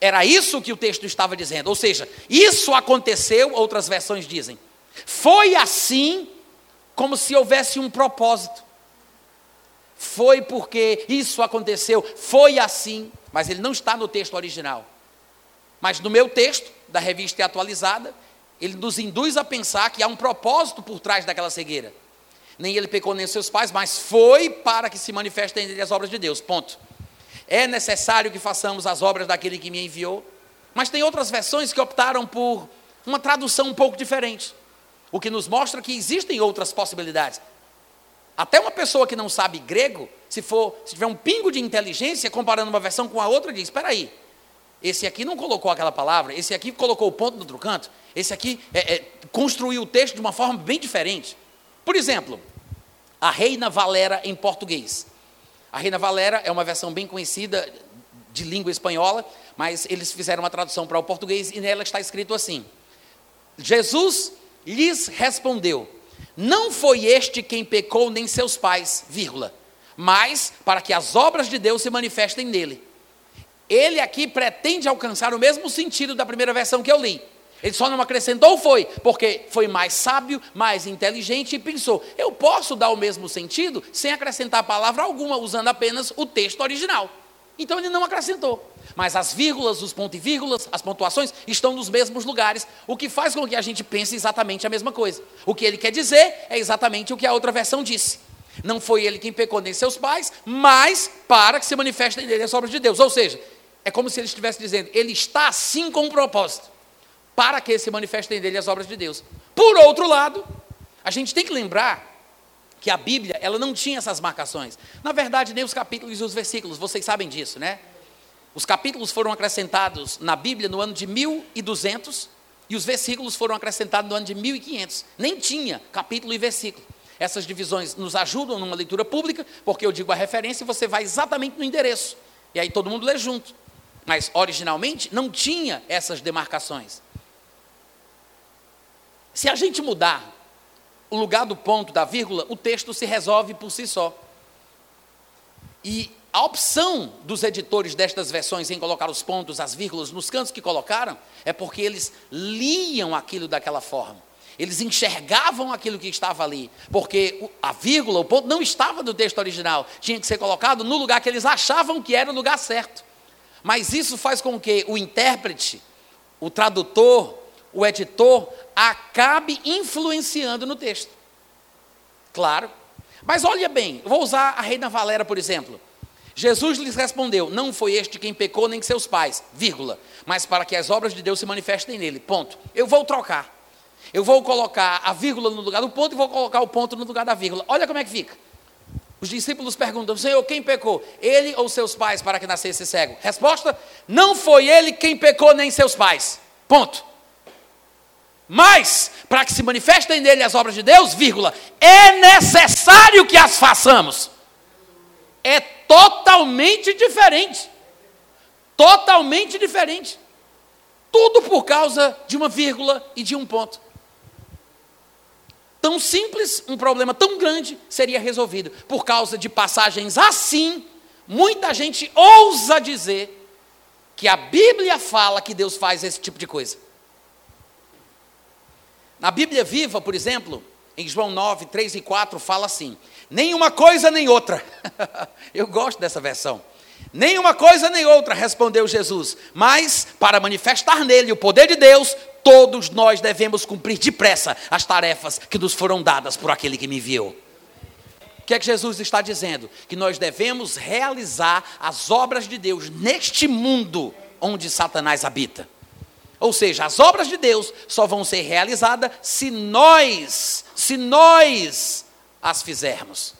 era isso que o texto estava dizendo. Ou seja, isso aconteceu, outras versões dizem. Foi assim como se houvesse um propósito. Foi porque isso aconteceu, foi assim, mas ele não está no texto original. Mas no meu texto, da revista atualizada, ele nos induz a pensar que há um propósito por trás daquela cegueira. Nem ele pecou nem seus pais, mas foi para que se manifestem as obras de Deus. Ponto. É necessário que façamos as obras daquele que me enviou. Mas tem outras versões que optaram por uma tradução um pouco diferente. O que nos mostra que existem outras possibilidades. Até uma pessoa que não sabe grego, se for, se tiver um pingo de inteligência, comparando uma versão com a outra, diz: espera aí, esse aqui não colocou aquela palavra, esse aqui colocou o ponto no outro canto, esse aqui é, é, construiu o texto de uma forma bem diferente. Por exemplo, a Reina Valera em português. A Reina Valera é uma versão bem conhecida de língua espanhola, mas eles fizeram uma tradução para o português e nela está escrito assim: Jesus lhes respondeu: Não foi este quem pecou nem seus pais, vírgula, mas para que as obras de Deus se manifestem nele. Ele aqui pretende alcançar o mesmo sentido da primeira versão que eu li. Ele só não acrescentou foi, porque foi mais sábio, mais inteligente e pensou: eu posso dar o mesmo sentido sem acrescentar palavra alguma, usando apenas o texto original. Então ele não acrescentou. Mas as vírgulas, os pontos e vírgulas, as pontuações estão nos mesmos lugares, o que faz com que a gente pense exatamente a mesma coisa. O que ele quer dizer é exatamente o que a outra versão disse. Não foi ele quem pecou nem seus pais, mas para que se manifestem nele as obras de Deus. Ou seja, é como se ele estivesse dizendo, ele está assim com um propósito para que se manifestem nele as obras de Deus. Por outro lado, a gente tem que lembrar que a Bíblia, ela não tinha essas marcações. Na verdade, nem os capítulos e os versículos, vocês sabem disso, né? Os capítulos foram acrescentados na Bíblia no ano de 1200 e os versículos foram acrescentados no ano de 1500. Nem tinha capítulo e versículo. Essas divisões nos ajudam numa leitura pública, porque eu digo a referência e você vai exatamente no endereço. E aí todo mundo lê junto. Mas originalmente não tinha essas demarcações. Se a gente mudar o lugar do ponto, da vírgula, o texto se resolve por si só. E a opção dos editores destas versões em colocar os pontos, as vírgulas nos cantos que colocaram, é porque eles liam aquilo daquela forma. Eles enxergavam aquilo que estava ali, porque a vírgula, o ponto, não estava no texto original, tinha que ser colocado no lugar que eles achavam que era o lugar certo. Mas isso faz com que o intérprete, o tradutor, o editor acabe influenciando no texto. Claro. Mas olha bem, vou usar a Reina Valera, por exemplo. Jesus lhes respondeu: Não foi este quem pecou, nem seus pais, vírgula, mas para que as obras de Deus se manifestem nele. Ponto. Eu vou trocar. Eu vou colocar a vírgula no lugar do ponto e vou colocar o ponto no lugar da vírgula. Olha como é que fica. Os discípulos perguntam: Senhor, quem pecou? Ele ou seus pais para que nascesse cego? Resposta: Não foi ele quem pecou, nem seus pais. Ponto. Mas, para que se manifestem nele as obras de Deus, vírgula, é necessário que as façamos. É totalmente diferente. Totalmente diferente. Tudo por causa de uma vírgula e de um ponto. Tão simples, um problema tão grande seria resolvido. Por causa de passagens assim, muita gente ousa dizer que a Bíblia fala que Deus faz esse tipo de coisa. Na Bíblia Viva, por exemplo, em João 9, 3 e 4, fala assim: nenhuma coisa nem outra. Eu gosto dessa versão. Nenhuma coisa nem outra, respondeu Jesus, mas para manifestar nele o poder de Deus, todos nós devemos cumprir depressa as tarefas que nos foram dadas por aquele que me enviou. O que é que Jesus está dizendo? Que nós devemos realizar as obras de Deus neste mundo onde Satanás habita. Ou seja, as obras de Deus só vão ser realizadas se nós, se nós as fizermos.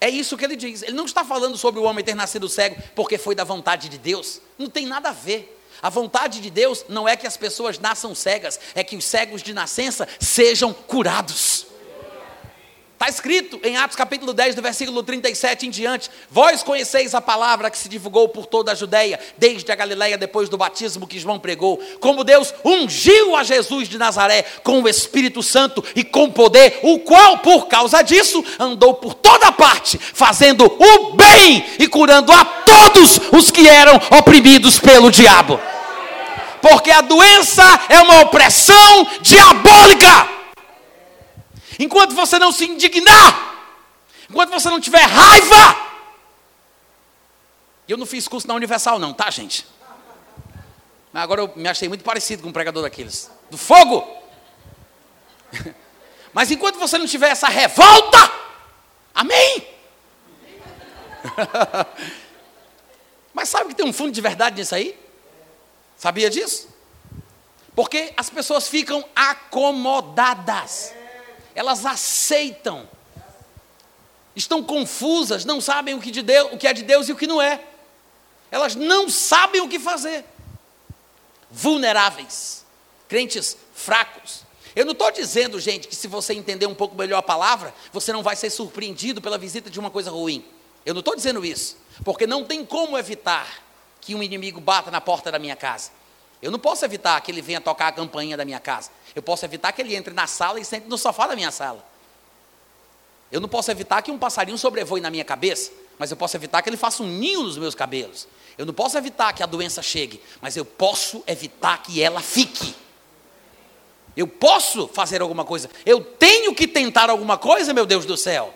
É isso que ele diz. Ele não está falando sobre o homem ter nascido cego porque foi da vontade de Deus. Não tem nada a ver. A vontade de Deus não é que as pessoas nasçam cegas, é que os cegos de nascença sejam curados. Está escrito em Atos capítulo 10, do versículo 37 em diante: Vós conheceis a palavra que se divulgou por toda a Judéia, desde a Galiléia, depois do batismo que João pregou, como Deus ungiu a Jesus de Nazaré com o Espírito Santo e com poder, o qual, por causa disso, andou por toda parte, fazendo o bem e curando a todos os que eram oprimidos pelo diabo. Porque a doença é uma opressão diabólica. Enquanto você não se indignar, enquanto você não tiver raiva, eu não fiz curso na Universal, não, tá, gente? Mas agora eu me achei muito parecido com um pregador daqueles. Do fogo! Mas enquanto você não tiver essa revolta, amém? Mas sabe que tem um fundo de verdade nisso aí? Sabia disso? Porque as pessoas ficam acomodadas elas aceitam. Estão confusas, não sabem o que, de Deus, o que é de Deus e o que não é. Elas não sabem o que fazer. Vulneráveis, crentes fracos. Eu não estou dizendo, gente, que se você entender um pouco melhor a palavra, você não vai ser surpreendido pela visita de uma coisa ruim. Eu não estou dizendo isso, porque não tem como evitar que um inimigo bata na porta da minha casa. Eu não posso evitar que ele venha tocar a campainha da minha casa. Eu posso evitar que ele entre na sala e sente no sofá da minha sala. Eu não posso evitar que um passarinho sobrevoe na minha cabeça, mas eu posso evitar que ele faça um ninho nos meus cabelos. Eu não posso evitar que a doença chegue, mas eu posso evitar que ela fique. Eu posso fazer alguma coisa. Eu tenho que tentar alguma coisa, meu Deus do céu.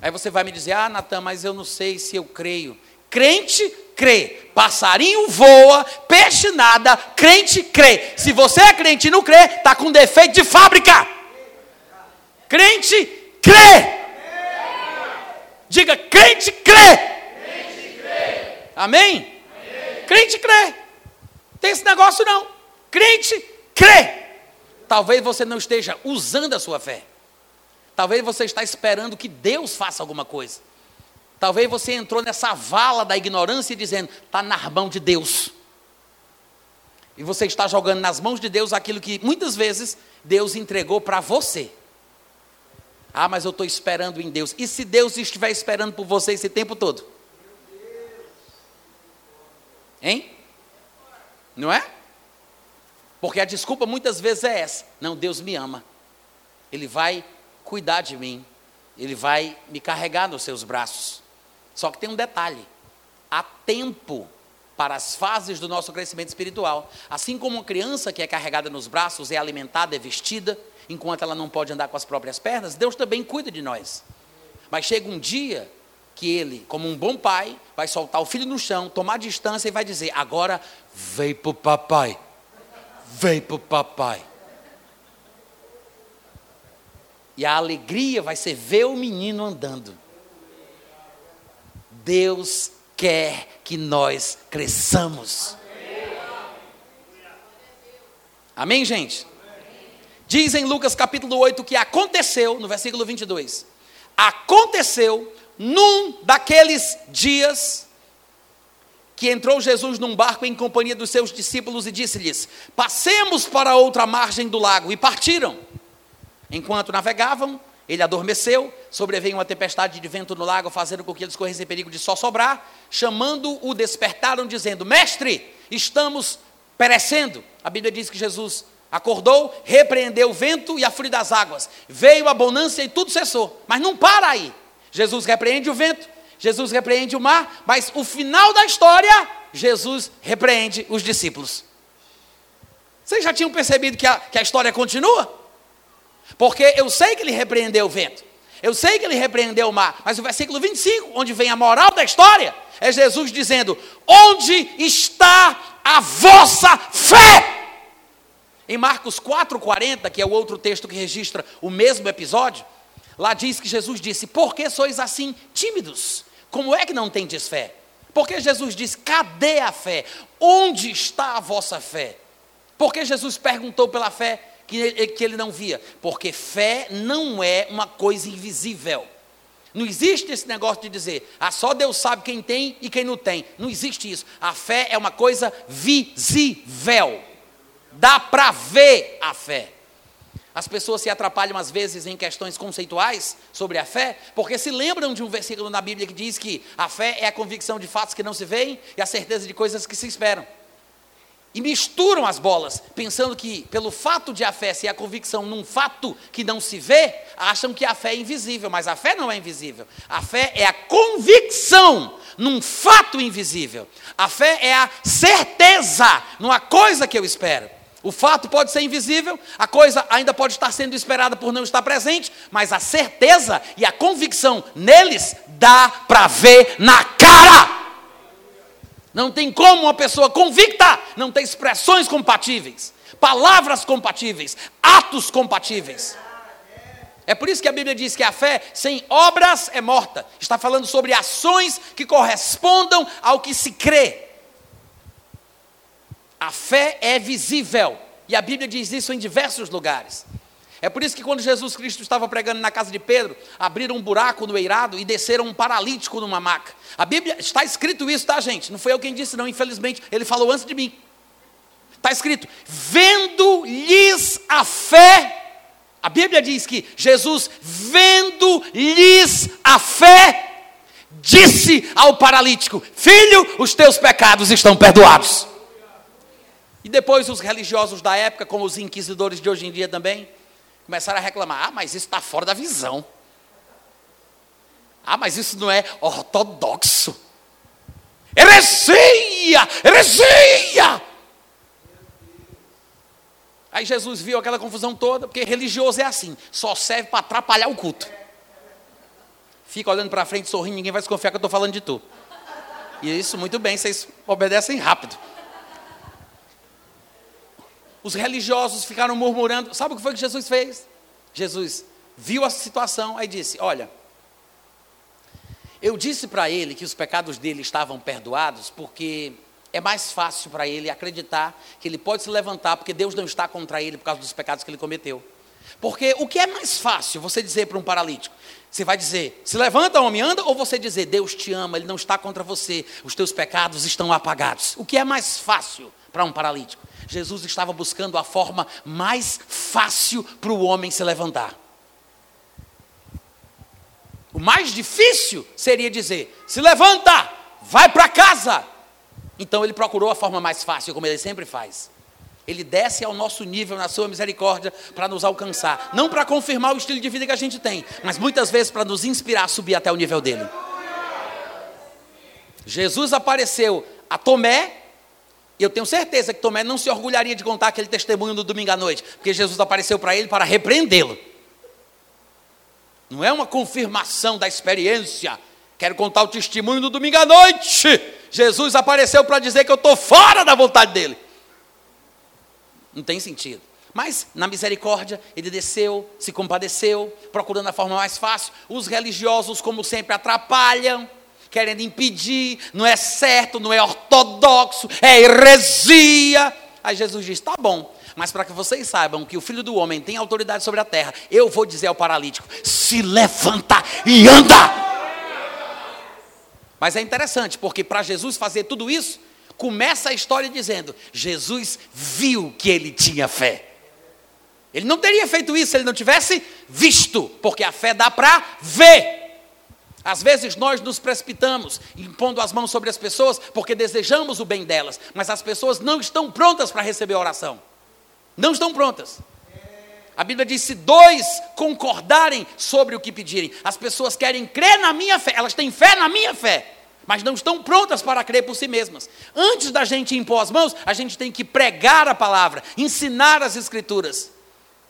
Aí você vai me dizer: Ah, Natan, mas eu não sei se eu creio. Crente crê. Passarinho voa, peixe nada, crente crê. Se você é crente e não crê, está com defeito de fábrica. Crente crê. Diga, crente crê. Amém? Amém? Crente crê. Tem esse negócio não. Crente crê. Talvez você não esteja usando a sua fé. Talvez você está esperando que Deus faça alguma coisa. Talvez você entrou nessa vala da ignorância dizendo, está na mão de Deus. E você está jogando nas mãos de Deus aquilo que muitas vezes Deus entregou para você. Ah, mas eu estou esperando em Deus. E se Deus estiver esperando por você esse tempo todo? Hein? Não é? Porque a desculpa muitas vezes é essa: não, Deus me ama, Ele vai cuidar de mim, Ele vai me carregar nos seus braços. Só que tem um detalhe: há tempo para as fases do nosso crescimento espiritual. Assim como uma criança que é carregada nos braços, é alimentada, é vestida, enquanto ela não pode andar com as próprias pernas, Deus também cuida de nós. Mas chega um dia que ele, como um bom pai, vai soltar o filho no chão, tomar distância e vai dizer: Agora vem para o papai. Vem para o papai. E a alegria vai ser ver o menino andando. Deus quer que nós cresçamos. Amém, gente? Diz em Lucas capítulo 8 que aconteceu, no versículo 22, aconteceu num daqueles dias que entrou Jesus num barco em companhia dos seus discípulos e disse-lhes: Passemos para outra margem do lago. E partiram. Enquanto navegavam, ele adormeceu, sobreveio uma tempestade de vento no lago, fazendo com que eles corressem perigo de só sobrar. Chamando-o, despertaram, dizendo: Mestre, estamos perecendo. A Bíblia diz que Jesus acordou, repreendeu o vento e a fúria das águas. Veio a bonança e tudo cessou. Mas não para aí. Jesus repreende o vento, Jesus repreende o mar, mas o final da história, Jesus repreende os discípulos. Vocês já tinham percebido que a, que a história continua? Porque eu sei que ele repreendeu o vento, eu sei que ele repreendeu o mar, mas o versículo 25, onde vem a moral da história, é Jesus dizendo: Onde está a vossa fé? Em Marcos 4,40, que é o outro texto que registra o mesmo episódio, lá diz que Jesus disse: Por que sois assim tímidos? Como é que não tendes fé? Porque Jesus disse: cadê a fé? Onde está a vossa fé? Porque Jesus perguntou pela fé que ele, que ele não via? Porque fé não é uma coisa invisível. Não existe esse negócio de dizer, ah, só Deus sabe quem tem e quem não tem. Não existe isso. A fé é uma coisa visível. Dá para ver a fé. As pessoas se atrapalham às vezes em questões conceituais sobre a fé, porque se lembram de um versículo na Bíblia que diz que a fé é a convicção de fatos que não se veem e a certeza de coisas que se esperam. E misturam as bolas, pensando que pelo fato de a fé ser a convicção num fato que não se vê, acham que a fé é invisível, mas a fé não é invisível. A fé é a convicção num fato invisível. A fé é a certeza numa coisa que eu espero. O fato pode ser invisível, a coisa ainda pode estar sendo esperada por não estar presente, mas a certeza e a convicção neles dá para ver na cara. Não tem como uma pessoa convicta não ter expressões compatíveis, palavras compatíveis, atos compatíveis. É por isso que a Bíblia diz que a fé sem obras é morta. Está falando sobre ações que correspondam ao que se crê. A fé é visível. E a Bíblia diz isso em diversos lugares. É por isso que quando Jesus Cristo estava pregando na casa de Pedro, abriram um buraco no eirado e desceram um paralítico numa maca. A Bíblia está escrito isso, tá, gente? Não foi eu quem disse, não, infelizmente, ele falou antes de mim. Está escrito: vendo-lhes a fé. A Bíblia diz que Jesus, vendo-lhes a fé, disse ao paralítico: Filho, os teus pecados estão perdoados. E depois os religiosos da época, como os inquisidores de hoje em dia também, começaram a reclamar: ah, mas isso está fora da visão. Ah, mas isso não é ortodoxo. Heresia! Heresia! Aí Jesus viu aquela confusão toda, porque religioso é assim, só serve para atrapalhar o culto. Fica olhando para frente, sorrindo, ninguém vai desconfiar que eu estou falando de tu. E isso, muito bem, vocês obedecem rápido. Os religiosos ficaram murmurando. Sabe o que foi que Jesus fez? Jesus viu a situação, aí disse: Olha, eu disse para ele que os pecados dele estavam perdoados, porque é mais fácil para ele acreditar que ele pode se levantar, porque Deus não está contra ele por causa dos pecados que ele cometeu. Porque o que é mais fácil você dizer para um paralítico? Você vai dizer, se levanta, homem, anda, ou você dizer, Deus te ama, Ele não está contra você, os teus pecados estão apagados. O que é mais fácil para um paralítico? Jesus estava buscando a forma mais fácil para o homem se levantar. O mais difícil seria dizer: se levanta, vai para casa. Então ele procurou a forma mais fácil, como ele sempre faz. Ele desce ao nosso nível na sua misericórdia para nos alcançar. Não para confirmar o estilo de vida que a gente tem, mas muitas vezes para nos inspirar a subir até o nível dele. Jesus apareceu a Tomé, e eu tenho certeza que Tomé não se orgulharia de contar aquele testemunho no domingo à noite, porque Jesus apareceu para ele para repreendê-lo. Não é uma confirmação da experiência. Quero contar o testemunho no domingo à noite. Jesus apareceu para dizer que eu estou fora da vontade dele. Não tem sentido. Mas, na misericórdia, ele desceu, se compadeceu, procurando a forma mais fácil. Os religiosos, como sempre, atrapalham, querendo impedir, não é certo, não é ortodoxo, é heresia. Aí Jesus diz: tá bom, mas para que vocês saibam que o filho do homem tem autoridade sobre a terra, eu vou dizer ao paralítico: se levanta e anda. Mas é interessante, porque para Jesus fazer tudo isso, começa a história dizendo: Jesus viu que ele tinha fé. Ele não teria feito isso se ele não tivesse visto, porque a fé dá para ver. Às vezes nós nos precipitamos, impondo as mãos sobre as pessoas, porque desejamos o bem delas, mas as pessoas não estão prontas para receber a oração. Não estão prontas. A Bíblia diz: se dois concordarem sobre o que pedirem, as pessoas querem crer na minha fé, elas têm fé na minha fé, mas não estão prontas para crer por si mesmas. Antes da gente impor as mãos, a gente tem que pregar a palavra, ensinar as Escrituras,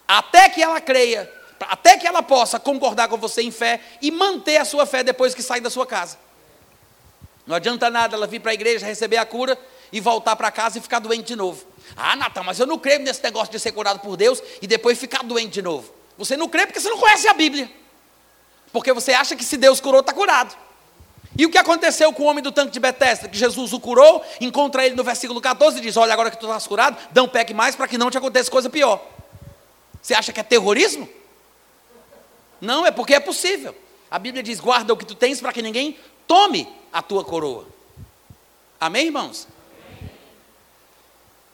até que ela creia, até que ela possa concordar com você em fé e manter a sua fé depois que sai da sua casa. Não adianta nada ela vir para a igreja, receber a cura e voltar para casa e ficar doente de novo. Ah, Natan, mas eu não creio nesse negócio de ser curado por Deus e depois ficar doente de novo. Você não crê porque você não conhece a Bíblia. Porque você acha que se Deus curou, está curado. E o que aconteceu com o homem do tanque de Betesda? Que Jesus o curou, encontra ele no versículo 14 e diz: Olha, agora que tu estás curado, não peque mais para que não te aconteça coisa pior. Você acha que é terrorismo? Não, é porque é possível. A Bíblia diz: guarda o que tu tens para que ninguém tome a tua coroa. Amém, irmãos?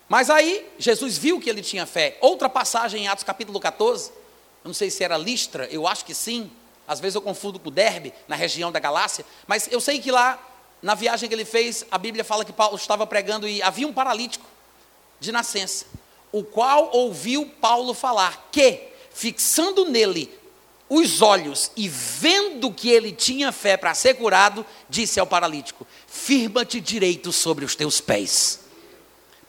Mas aí Jesus viu que ele tinha fé. Outra passagem em Atos capítulo 14, eu não sei se era Listra, eu acho que sim. Às vezes eu confundo com Derbe, na região da Galácia, mas eu sei que lá, na viagem que ele fez, a Bíblia fala que Paulo estava pregando e havia um paralítico de nascença, o qual ouviu Paulo falar que, fixando nele os olhos e vendo que ele tinha fé para ser curado, disse ao paralítico: Firma-te direito sobre os teus pés.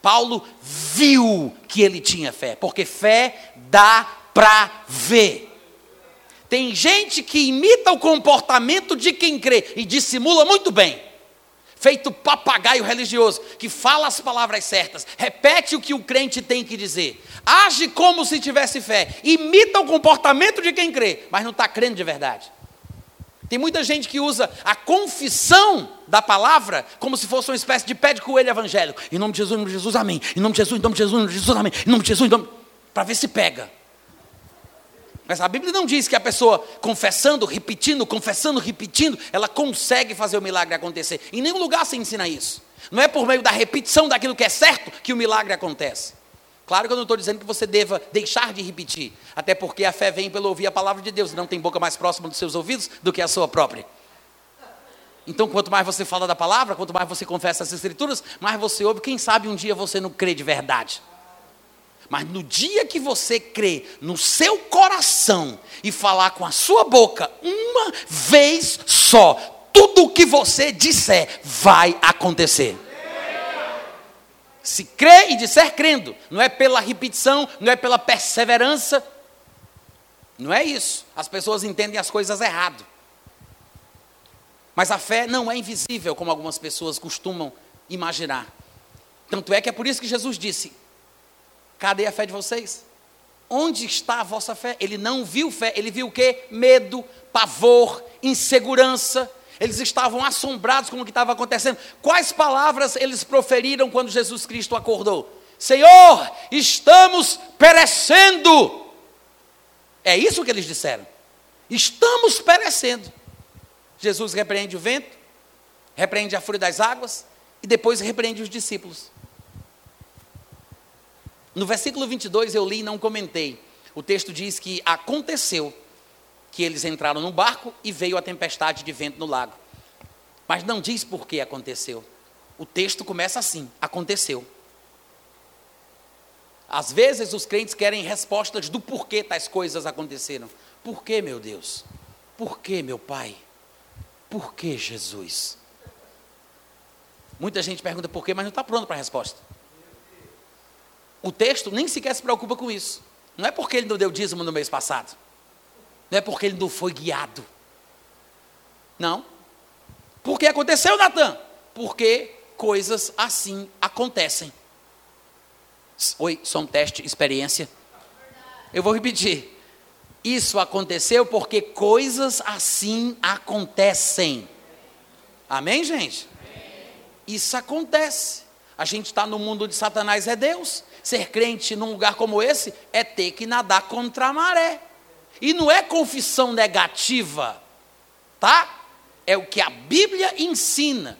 Paulo viu que ele tinha fé, porque fé dá para ver. Tem gente que imita o comportamento de quem crê e dissimula muito bem. Feito papagaio religioso, que fala as palavras certas, repete o que o crente tem que dizer, age como se tivesse fé, imita o comportamento de quem crê, mas não está crendo de verdade. Tem muita gente que usa a confissão da palavra como se fosse uma espécie de pé de coelho evangélico. Em nome de Jesus, em nome de Jesus, amém. Em nome de Jesus, em nome de Jesus, em nome de Jesus, amém. Em nome de Jesus, nome... para ver se pega. Mas a Bíblia não diz que a pessoa confessando, repetindo, confessando, repetindo, ela consegue fazer o milagre acontecer. Em nenhum lugar se ensina isso. Não é por meio da repetição daquilo que é certo que o milagre acontece. Claro que eu não estou dizendo que você deva deixar de repetir, até porque a fé vem pelo ouvir a palavra de Deus, não tem boca mais próxima dos seus ouvidos do que a sua própria. Então, quanto mais você fala da palavra, quanto mais você confessa as escrituras, mais você ouve. Quem sabe um dia você não crê de verdade. Mas no dia que você crê no seu coração e falar com a sua boca uma vez só, tudo o que você disser vai acontecer. Se crê e disser crendo, não é pela repetição, não é pela perseverança, não é isso. As pessoas entendem as coisas errado. Mas a fé não é invisível, como algumas pessoas costumam imaginar. Tanto é que é por isso que Jesus disse: Cadê a fé de vocês? Onde está a vossa fé? Ele não viu fé, ele viu o quê? Medo, pavor, insegurança. Eles estavam assombrados com o que estava acontecendo. Quais palavras eles proferiram quando Jesus Cristo acordou? Senhor, estamos perecendo. É isso que eles disseram. Estamos perecendo. Jesus repreende o vento, repreende a fúria das águas e depois repreende os discípulos. No versículo 22 eu li e não comentei. O texto diz que aconteceu que eles entraram no barco e veio a tempestade de vento no lago. Mas não diz por que aconteceu. O texto começa assim: aconteceu. Às vezes os crentes querem respostas do porquê tais coisas aconteceram. Por que, meu Deus? Por que, meu Pai? Por que, Jesus? Muita gente pergunta por quê, mas não está pronto para a resposta. O texto nem sequer se preocupa com isso. Não é porque ele não deu dízimo no mês passado. Não é porque ele não foi guiado. Não. Porque aconteceu, Natan? Porque coisas assim acontecem. Oi, só um teste, experiência. Eu vou repetir. Isso aconteceu porque coisas assim acontecem. Amém, gente? Isso acontece. A gente está no mundo de Satanás é Deus. Ser crente num lugar como esse é ter que nadar contra a maré. E não é confissão negativa, tá? É o que a Bíblia ensina.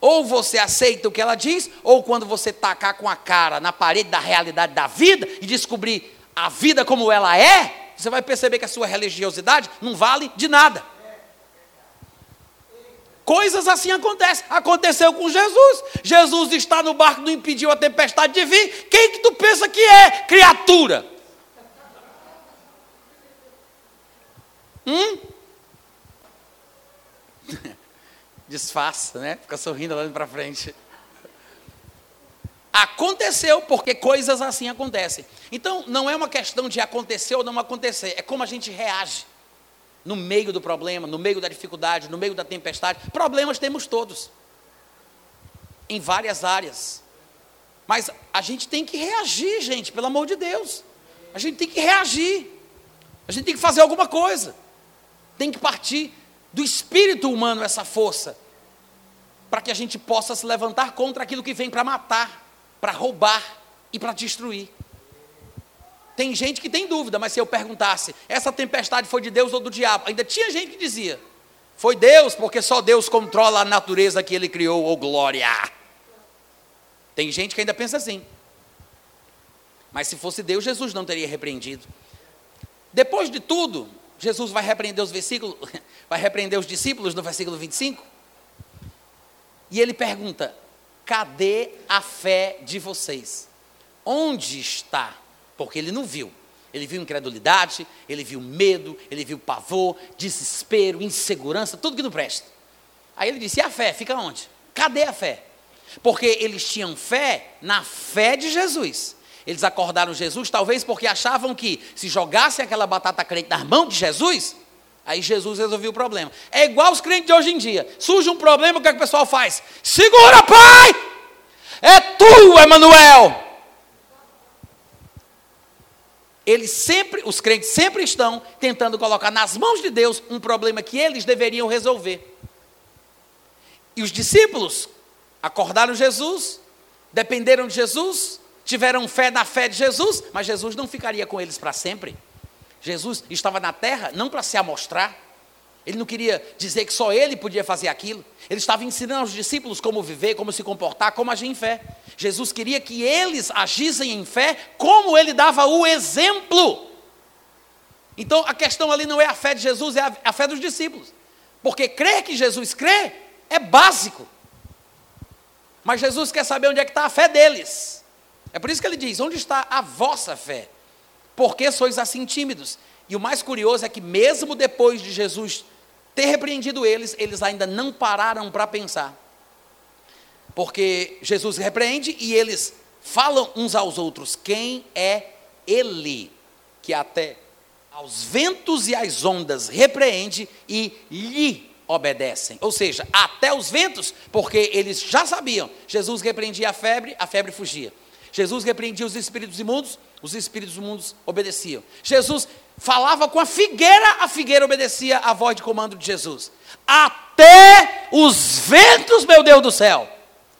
Ou você aceita o que ela diz, ou quando você tacar com a cara na parede da realidade da vida e descobrir a vida como ela é, você vai perceber que a sua religiosidade não vale de nada. Coisas assim acontecem. Aconteceu com Jesus. Jesus está no barco, não impediu a tempestade de vir. Quem que tu pensa que é? Criatura. Hum? Disfarça, né? Fica sorrindo olhando para frente. Aconteceu porque coisas assim acontecem. Então, não é uma questão de acontecer ou não acontecer, é como a gente reage no meio do problema, no meio da dificuldade, no meio da tempestade. Problemas temos todos, em várias áreas. Mas a gente tem que reagir, gente, pelo amor de Deus. A gente tem que reagir. A gente tem que fazer alguma coisa. Tem que partir do espírito humano essa força, para que a gente possa se levantar contra aquilo que vem para matar, para roubar e para destruir. Tem gente que tem dúvida, mas se eu perguntasse, essa tempestade foi de Deus ou do diabo? Ainda tinha gente que dizia, foi Deus, porque só Deus controla a natureza que Ele criou, ou oh glória. Tem gente que ainda pensa assim. Mas se fosse Deus, Jesus não teria repreendido. Depois de tudo, Jesus vai repreender os versículos, vai repreender os discípulos no versículo 25. E ele pergunta: cadê a fé de vocês? Onde está? Porque ele não viu. Ele viu incredulidade, ele viu medo, ele viu pavor, desespero, insegurança, tudo que não presta. Aí ele disse: e a fé? Fica onde? Cadê a fé? Porque eles tinham fé na fé de Jesus. Eles acordaram Jesus, talvez porque achavam que se jogassem aquela batata crente nas mãos de Jesus, aí Jesus resolveu o problema. É igual os crentes de hoje em dia. Surge um problema, o que, é que o pessoal faz? Segura, pai! É tu, Emanuel! Eles sempre, os crentes sempre estão tentando colocar nas mãos de Deus um problema que eles deveriam resolver. E os discípulos acordaram Jesus, dependeram de Jesus, tiveram fé na fé de Jesus, mas Jesus não ficaria com eles para sempre. Jesus estava na terra não para se amostrar, ele não queria dizer que só ele podia fazer aquilo. Ele estava ensinando aos discípulos como viver, como se comportar, como agir em fé. Jesus queria que eles agissem em fé como ele dava o exemplo. Então a questão ali não é a fé de Jesus, é a, fé dos discípulos. Porque crer que Jesus crê é básico. Mas Jesus quer saber onde é que está a fé deles. É por isso que ele diz: onde está a vossa fé? Porque sois assim tímidos? E o mais curioso é que, mesmo depois de Jesus ter repreendido eles, eles ainda não pararam para pensar. Porque Jesus repreende e eles falam uns aos outros: quem é Ele que até aos ventos e às ondas repreende e lhe obedecem. Ou seja, até os ventos, porque eles já sabiam. Jesus repreendia a febre, a febre fugia. Jesus repreendia os espíritos imundos, os espíritos imundos obedeciam. Jesus falava com a figueira, a figueira obedecia à voz de comando de Jesus. Até os ventos, meu Deus do céu,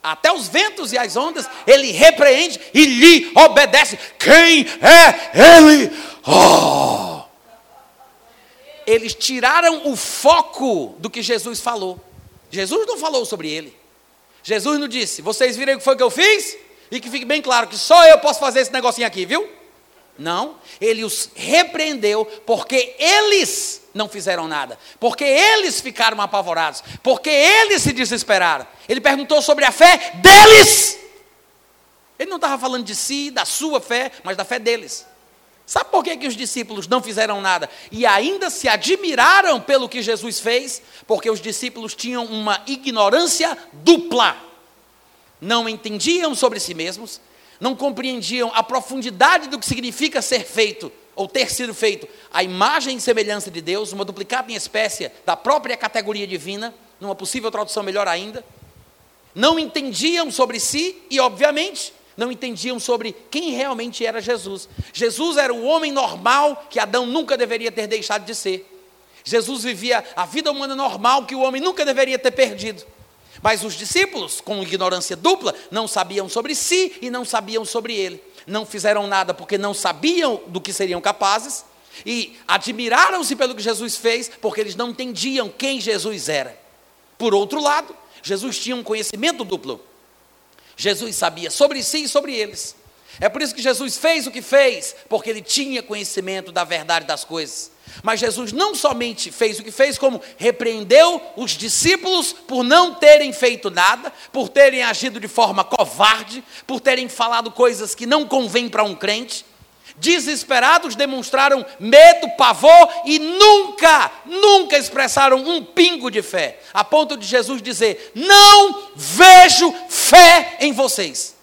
até os ventos e as ondas, ele repreende e lhe obedece. Quem é ele? Oh! Eles tiraram o foco do que Jesus falou. Jesus não falou sobre ele. Jesus não disse: Vocês viram o que foi que eu fiz? E que fique bem claro que só eu posso fazer esse negocinho aqui, viu? Não, ele os repreendeu porque eles não fizeram nada, porque eles ficaram apavorados, porque eles se desesperaram. Ele perguntou sobre a fé deles. Ele não estava falando de si, da sua fé, mas da fé deles. Sabe por que, que os discípulos não fizeram nada e ainda se admiraram pelo que Jesus fez? Porque os discípulos tinham uma ignorância dupla. Não entendiam sobre si mesmos não compreendiam a profundidade do que significa ser feito ou ter sido feito a imagem e semelhança de Deus, uma duplicada em espécie da própria categoria divina, numa possível tradução melhor ainda. Não entendiam sobre si e, obviamente, não entendiam sobre quem realmente era Jesus. Jesus era o homem normal que Adão nunca deveria ter deixado de ser. Jesus vivia a vida humana normal que o homem nunca deveria ter perdido. Mas os discípulos, com ignorância dupla, não sabiam sobre si e não sabiam sobre ele. Não fizeram nada porque não sabiam do que seriam capazes e admiraram-se pelo que Jesus fez porque eles não entendiam quem Jesus era. Por outro lado, Jesus tinha um conhecimento duplo. Jesus sabia sobre si e sobre eles. É por isso que Jesus fez o que fez, porque ele tinha conhecimento da verdade das coisas. Mas Jesus não somente fez o que fez, como repreendeu os discípulos por não terem feito nada, por terem agido de forma covarde, por terem falado coisas que não convêm para um crente. Desesperados demonstraram medo, pavor e nunca, nunca expressaram um pingo de fé, a ponto de Jesus dizer: Não vejo fé em vocês.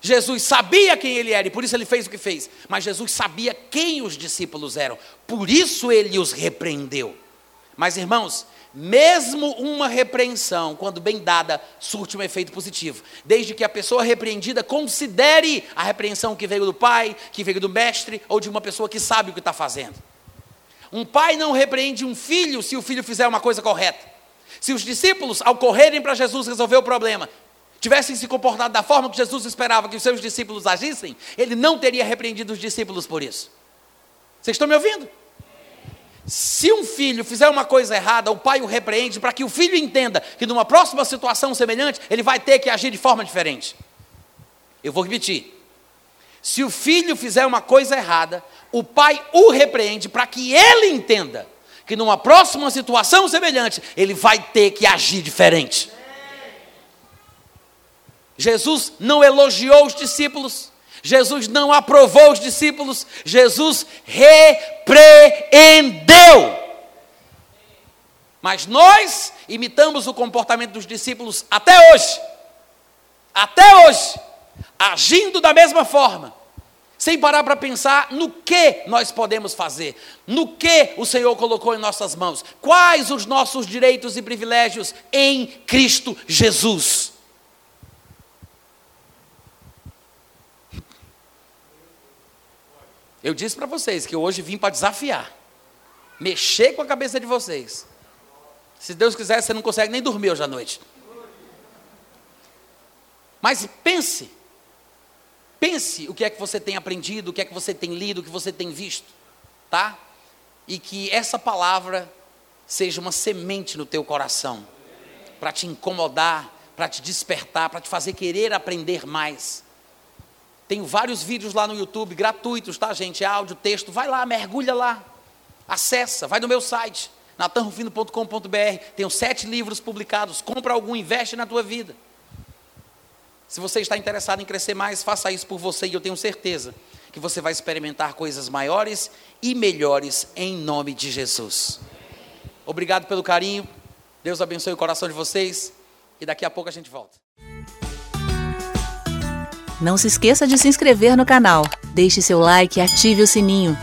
Jesus sabia quem ele era e por isso ele fez o que fez. Mas Jesus sabia quem os discípulos eram, por isso ele os repreendeu. Mas irmãos, mesmo uma repreensão, quando bem dada, surte um efeito positivo. Desde que a pessoa repreendida considere a repreensão que veio do pai, que veio do mestre ou de uma pessoa que sabe o que está fazendo. Um pai não repreende um filho se o filho fizer uma coisa correta. Se os discípulos, ao correrem para Jesus resolver o problema, tivessem se comportado da forma que Jesus esperava que os seus discípulos agissem, ele não teria repreendido os discípulos por isso. Vocês estão me ouvindo? Se um filho fizer uma coisa errada, o pai o repreende para que o filho entenda que numa próxima situação semelhante, ele vai ter que agir de forma diferente. Eu vou repetir. Se o filho fizer uma coisa errada, o pai o repreende para que ele entenda que numa próxima situação semelhante, ele vai ter que agir diferente. Jesus não elogiou os discípulos, Jesus não aprovou os discípulos, Jesus repreendeu. Mas nós imitamos o comportamento dos discípulos até hoje, até hoje, agindo da mesma forma, sem parar para pensar no que nós podemos fazer, no que o Senhor colocou em nossas mãos, quais os nossos direitos e privilégios em Cristo Jesus. Eu disse para vocês que hoje vim para desafiar, mexer com a cabeça de vocês. Se Deus quiser, você não consegue nem dormir hoje à noite. Mas pense, pense o que é que você tem aprendido, o que é que você tem lido, o que você tem visto, tá? E que essa palavra seja uma semente no teu coração, para te incomodar, para te despertar, para te fazer querer aprender mais. Tenho vários vídeos lá no YouTube, gratuitos, tá, gente? Áudio, texto. Vai lá, mergulha lá. Acessa, vai no meu site, natanrufino.com.br. Tenho sete livros publicados. Compra algum, investe na tua vida. Se você está interessado em crescer mais, faça isso por você e eu tenho certeza que você vai experimentar coisas maiores e melhores em nome de Jesus. Obrigado pelo carinho. Deus abençoe o coração de vocês e daqui a pouco a gente volta. Não se esqueça de se inscrever no canal, deixe seu like e ative o sininho.